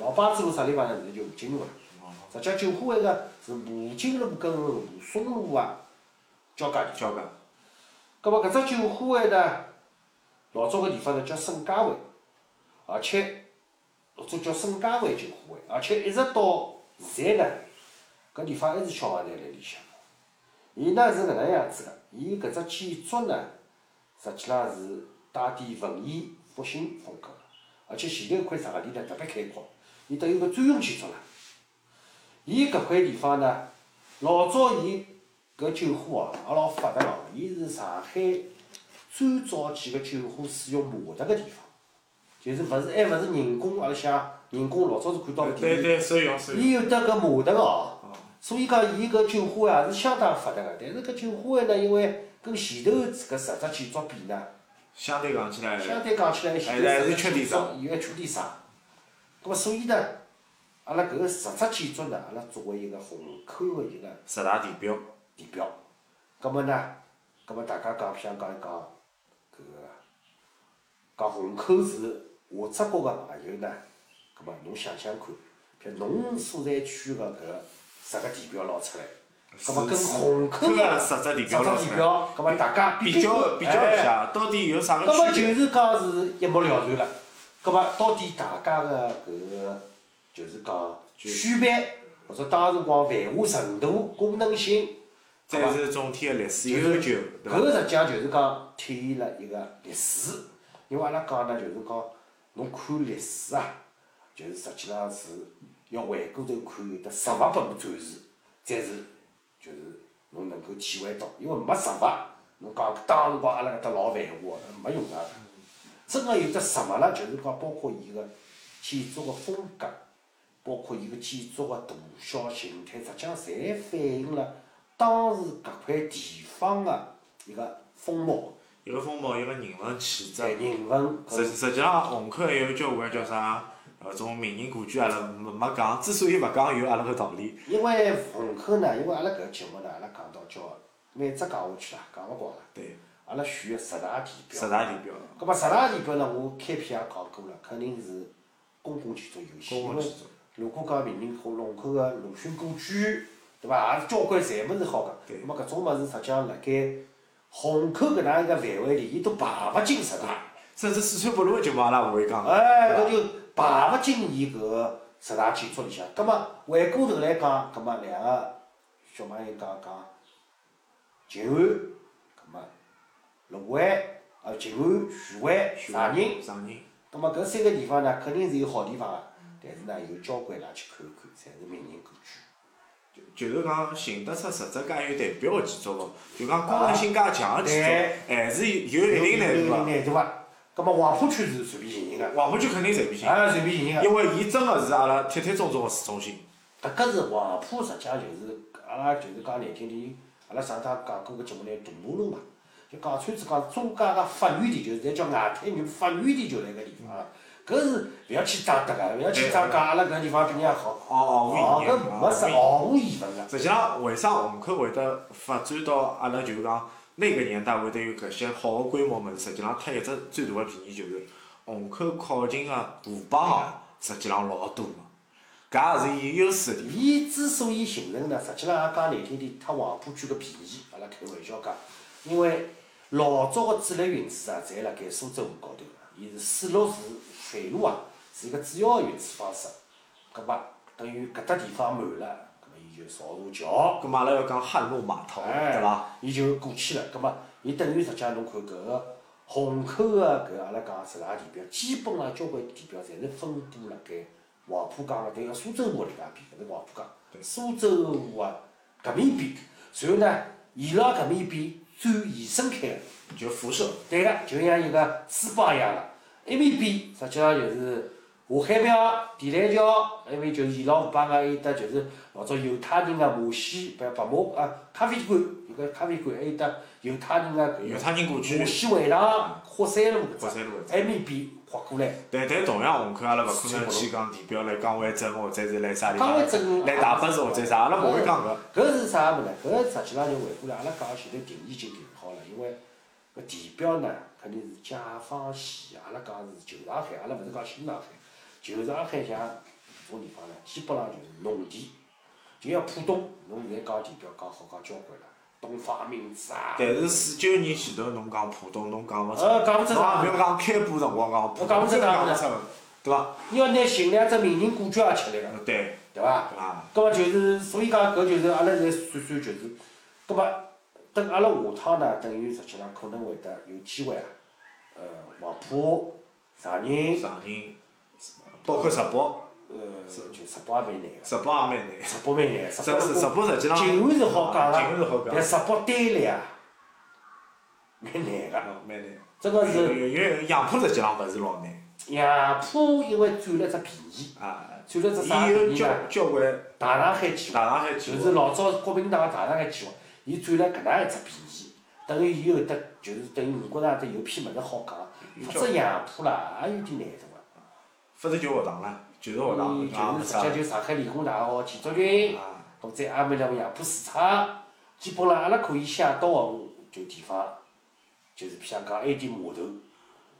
老八子路啥地方呢？现在就吴泾路了。实际九华湾个是吴泾路跟吴淞路啊交界地。交界。葛末搿只九华湾呢，老早个地方呢叫沈家湾，而且老早叫沈家湾九华湾，而且一直到现在呢，搿地方还是消防队辣里向。伊呢是搿能样子个，伊搿只建筑呢，实际浪是带点文艺复兴风格，而且前头块场地呢特别开阔，伊等于个专用建筑了。伊搿块地方呢，老早伊搿酒花哦，也老发达个，伊是上海最早几个酒花使用马达个地方，就是勿是还勿是人工，阿拉想人工老早是看到电对对，手用手用。伊有得搿马达个哦，所以讲伊搿酒花也是相当发达个。但是搿酒花呢，因为跟前头搿十只建筑比呢，相对讲起来，相对讲起来，前头还是缺点啥，伊还缺点啥。搿么所以呢？阿拉搿个十只建筑呢，阿拉作为一个虹口个一个十大地标，地标。葛末呢，葛末大家讲想讲一讲搿个讲虹口市下只角个朋友呢，葛末侬想想看，譬如侬所在区个搿十个地标捞出来，葛末跟虹口个十只地标，十只地标，葛末大家比较比较一下，到底有啥个区别？葛末就是讲是一目了然了。葛末到底大家个搿个？就是讲区别或者当时光繁华程度、功能性，再是总体个历史悠久，对伐？搿个实际上就是讲体现了一个历史。因为阿拉讲呢，就是讲侬看历史啊，就是实际上是要回过头看有得实物拨侬展示，才是就是侬能够体会到。因为没实物，侬讲当时光阿拉搿搭老繁华，没用个。真个有得实物了，就是讲包括伊个建筑个风格，包括伊个建筑个大小形态，实际上侪反映了当时搿块地方个一个风貌。一个风貌，一个人文气质。人文实实际上，虹口还有交关叫啥，搿种名人故居，阿拉没没讲。之所以勿讲，有阿拉个道理。因为虹口呢，因为阿拉搿节目呢，阿拉讲到叫每只讲下去啦，讲勿光啦。对。阿拉选个十大地标。十大地标。葛末十大地标呢，我开篇也讲过了，肯定是公共建筑优先。公共建筑如果讲名人虹虹口个鲁迅故居，对伐？也是交关侪物事好讲。对。葛末搿种物事实际上辣盖。虹口搿能一个范围里，伊都排勿进十大，甚至四川北路个节目阿拉勿会讲。哎，搿就排勿进伊搿个十大建筑里向。葛末回过头来讲，葛末两个小朋友讲讲静安，葛末卢湾，呃静安、徐汇、长宁。长宁。葛末搿三个地方呢，肯定是有好地方个，但是呢，有交关㑚去看一看，侪是名人故居。就是讲寻得出实质介有代表个建筑物，就讲功能性介强个建筑，还是有有一定难度个。难度个。葛末黄浦区是随便寻寻个。黄浦区肯定随便寻。啊，随便寻寻个。因为伊真个是阿拉铁铁中中个市中心。搿个是黄浦，实际上就是阿拉就是讲难听点，阿拉上趟讲过个节目呢，大马路嘛，就讲穿子讲中介个发源地，就是侪叫外滩人发源地就辣搿地方。搿是勿要去装得个，勿要去装讲阿拉搿地方比人家好。哦哦，搿没啥毫无疑问个。实际上，为啥虹口会得发展到阿拉就是讲那个年代会得有搿些好个规模物事？实际上，它一只最大个便宜就是虹口靠近个河浜，实际上老多个，搿也是伊优势个地方。伊之所以形成呢，实际上也讲难听点，脱黄浦区个便宜，阿拉开玩笑讲，因为老早个主力运输啊，侪辣盖苏州河高头个，伊是水陆是。水路啊，是一个主要个运输方式。葛末等于搿搭地方满了，葛末伊就造座桥。葛末阿拉要讲汉路码头，对伐？伊就过去了。葛末伊等于实际上侬看搿个虹口个搿阿拉讲十大地标，基本浪交关地标侪是分布辣盖黄浦江个，等于苏州河里向边，搿是黄浦江。苏州河个搿面边，然后呢，沿牢搿面边转延伸开个，就辐射。对个，就像一个珠宝一样个。埃面边实际上就是下海庙、地坛桥，埃面就是沿牢河浜个，还有得就是老早犹太人个马戏，白白马啊咖啡馆，有个咖啡馆，还有得犹太人个犹太人过去、马戏会场、霍山路搿只，埃面边划过来。但但同样虹口阿拉勿可能去讲地标来江湾镇或者是来啥地方，江湾镇来大巴市或者啥，阿拉勿会讲搿。搿是啥物事呢？搿实际上就回过来，阿拉讲现在定义已经定好了，因为搿地标呢。肯定是解放前，阿拉讲是旧上海，阿拉勿是讲新上海。旧上海像搿种地方呢，基本上就是农田，就像浦东，侬现在讲地标讲好讲交关了，东方明珠啊。但是四九年前头侬讲浦东，侬讲勿出。呃，讲勿出啥。侬讲开埠辰光讲浦东，讲勿出讲勿出，对伐？你要拿寻两只名人故居也吃力个。对。对伐？啊。葛末就是，所以讲搿就是阿拉在算算就是，葛末。等阿拉下趟呢，等于实际上可能会得有机会啊，呃，黄浦、长宁，长宁，包括石北，呃，就石北也蛮难个。石北也蛮难。石北蛮难，石北石北实际上。静安是好讲个，但石北单立啊，蛮难个。蛮难。这个是。因为杨浦实际上勿是老难。杨浦因为占了只便宜。啊。占了只啥便宜关。大上海计划。大上海计划。就是老早国民党个大上海计划。伊占了搿能一只便宜，等于伊有得就是等于五角场搭有批物事好讲，否则杨浦啦也有点难度个。否则就学堂了，就是学堂，就是实际就上海理工大学建筑群，或者阿面两个杨浦市场，基本浪阿拉可以想到个就地方，就是譬如讲埃点码头，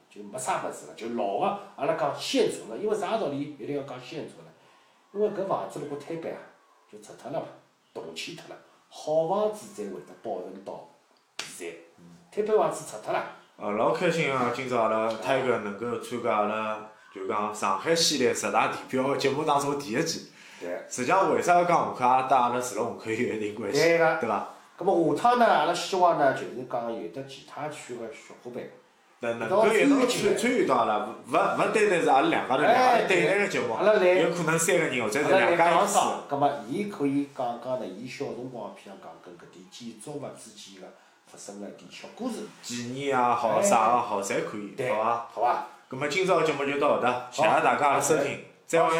就没啥物事了，就老个阿拉讲现存个，因为啥道理一定要讲现存呢？因为搿房子如果推板啊，就拆脱了嘛，动迁脱了。好房子才会得保存到现在，摊板房子拆脱了。呃，老开心啊！今朝阿拉泰哥能够参加阿拉就讲上海系列十大地标节目当中第一期，对。实际上，为啥要讲虹口，也搭阿拉住辣虹口有一定关系，对个对伐？咁么下趟呢，阿拉希望呢，就是讲有的其他区个小伙伴，能能够一道参参与到阿拉，勿勿单单是阿拉两家头两家头对谈个节目有可能三个人或者是两家一起。讲讲，咁么伊可以讲讲呢，伊小辰光譬如讲跟搿点建筑物之间个发生个一点小故事，纪念也好，啥也好，侪可以，对，好伐？好伐？咁么今朝个节目就到搿搭，谢谢大家个收听，再会。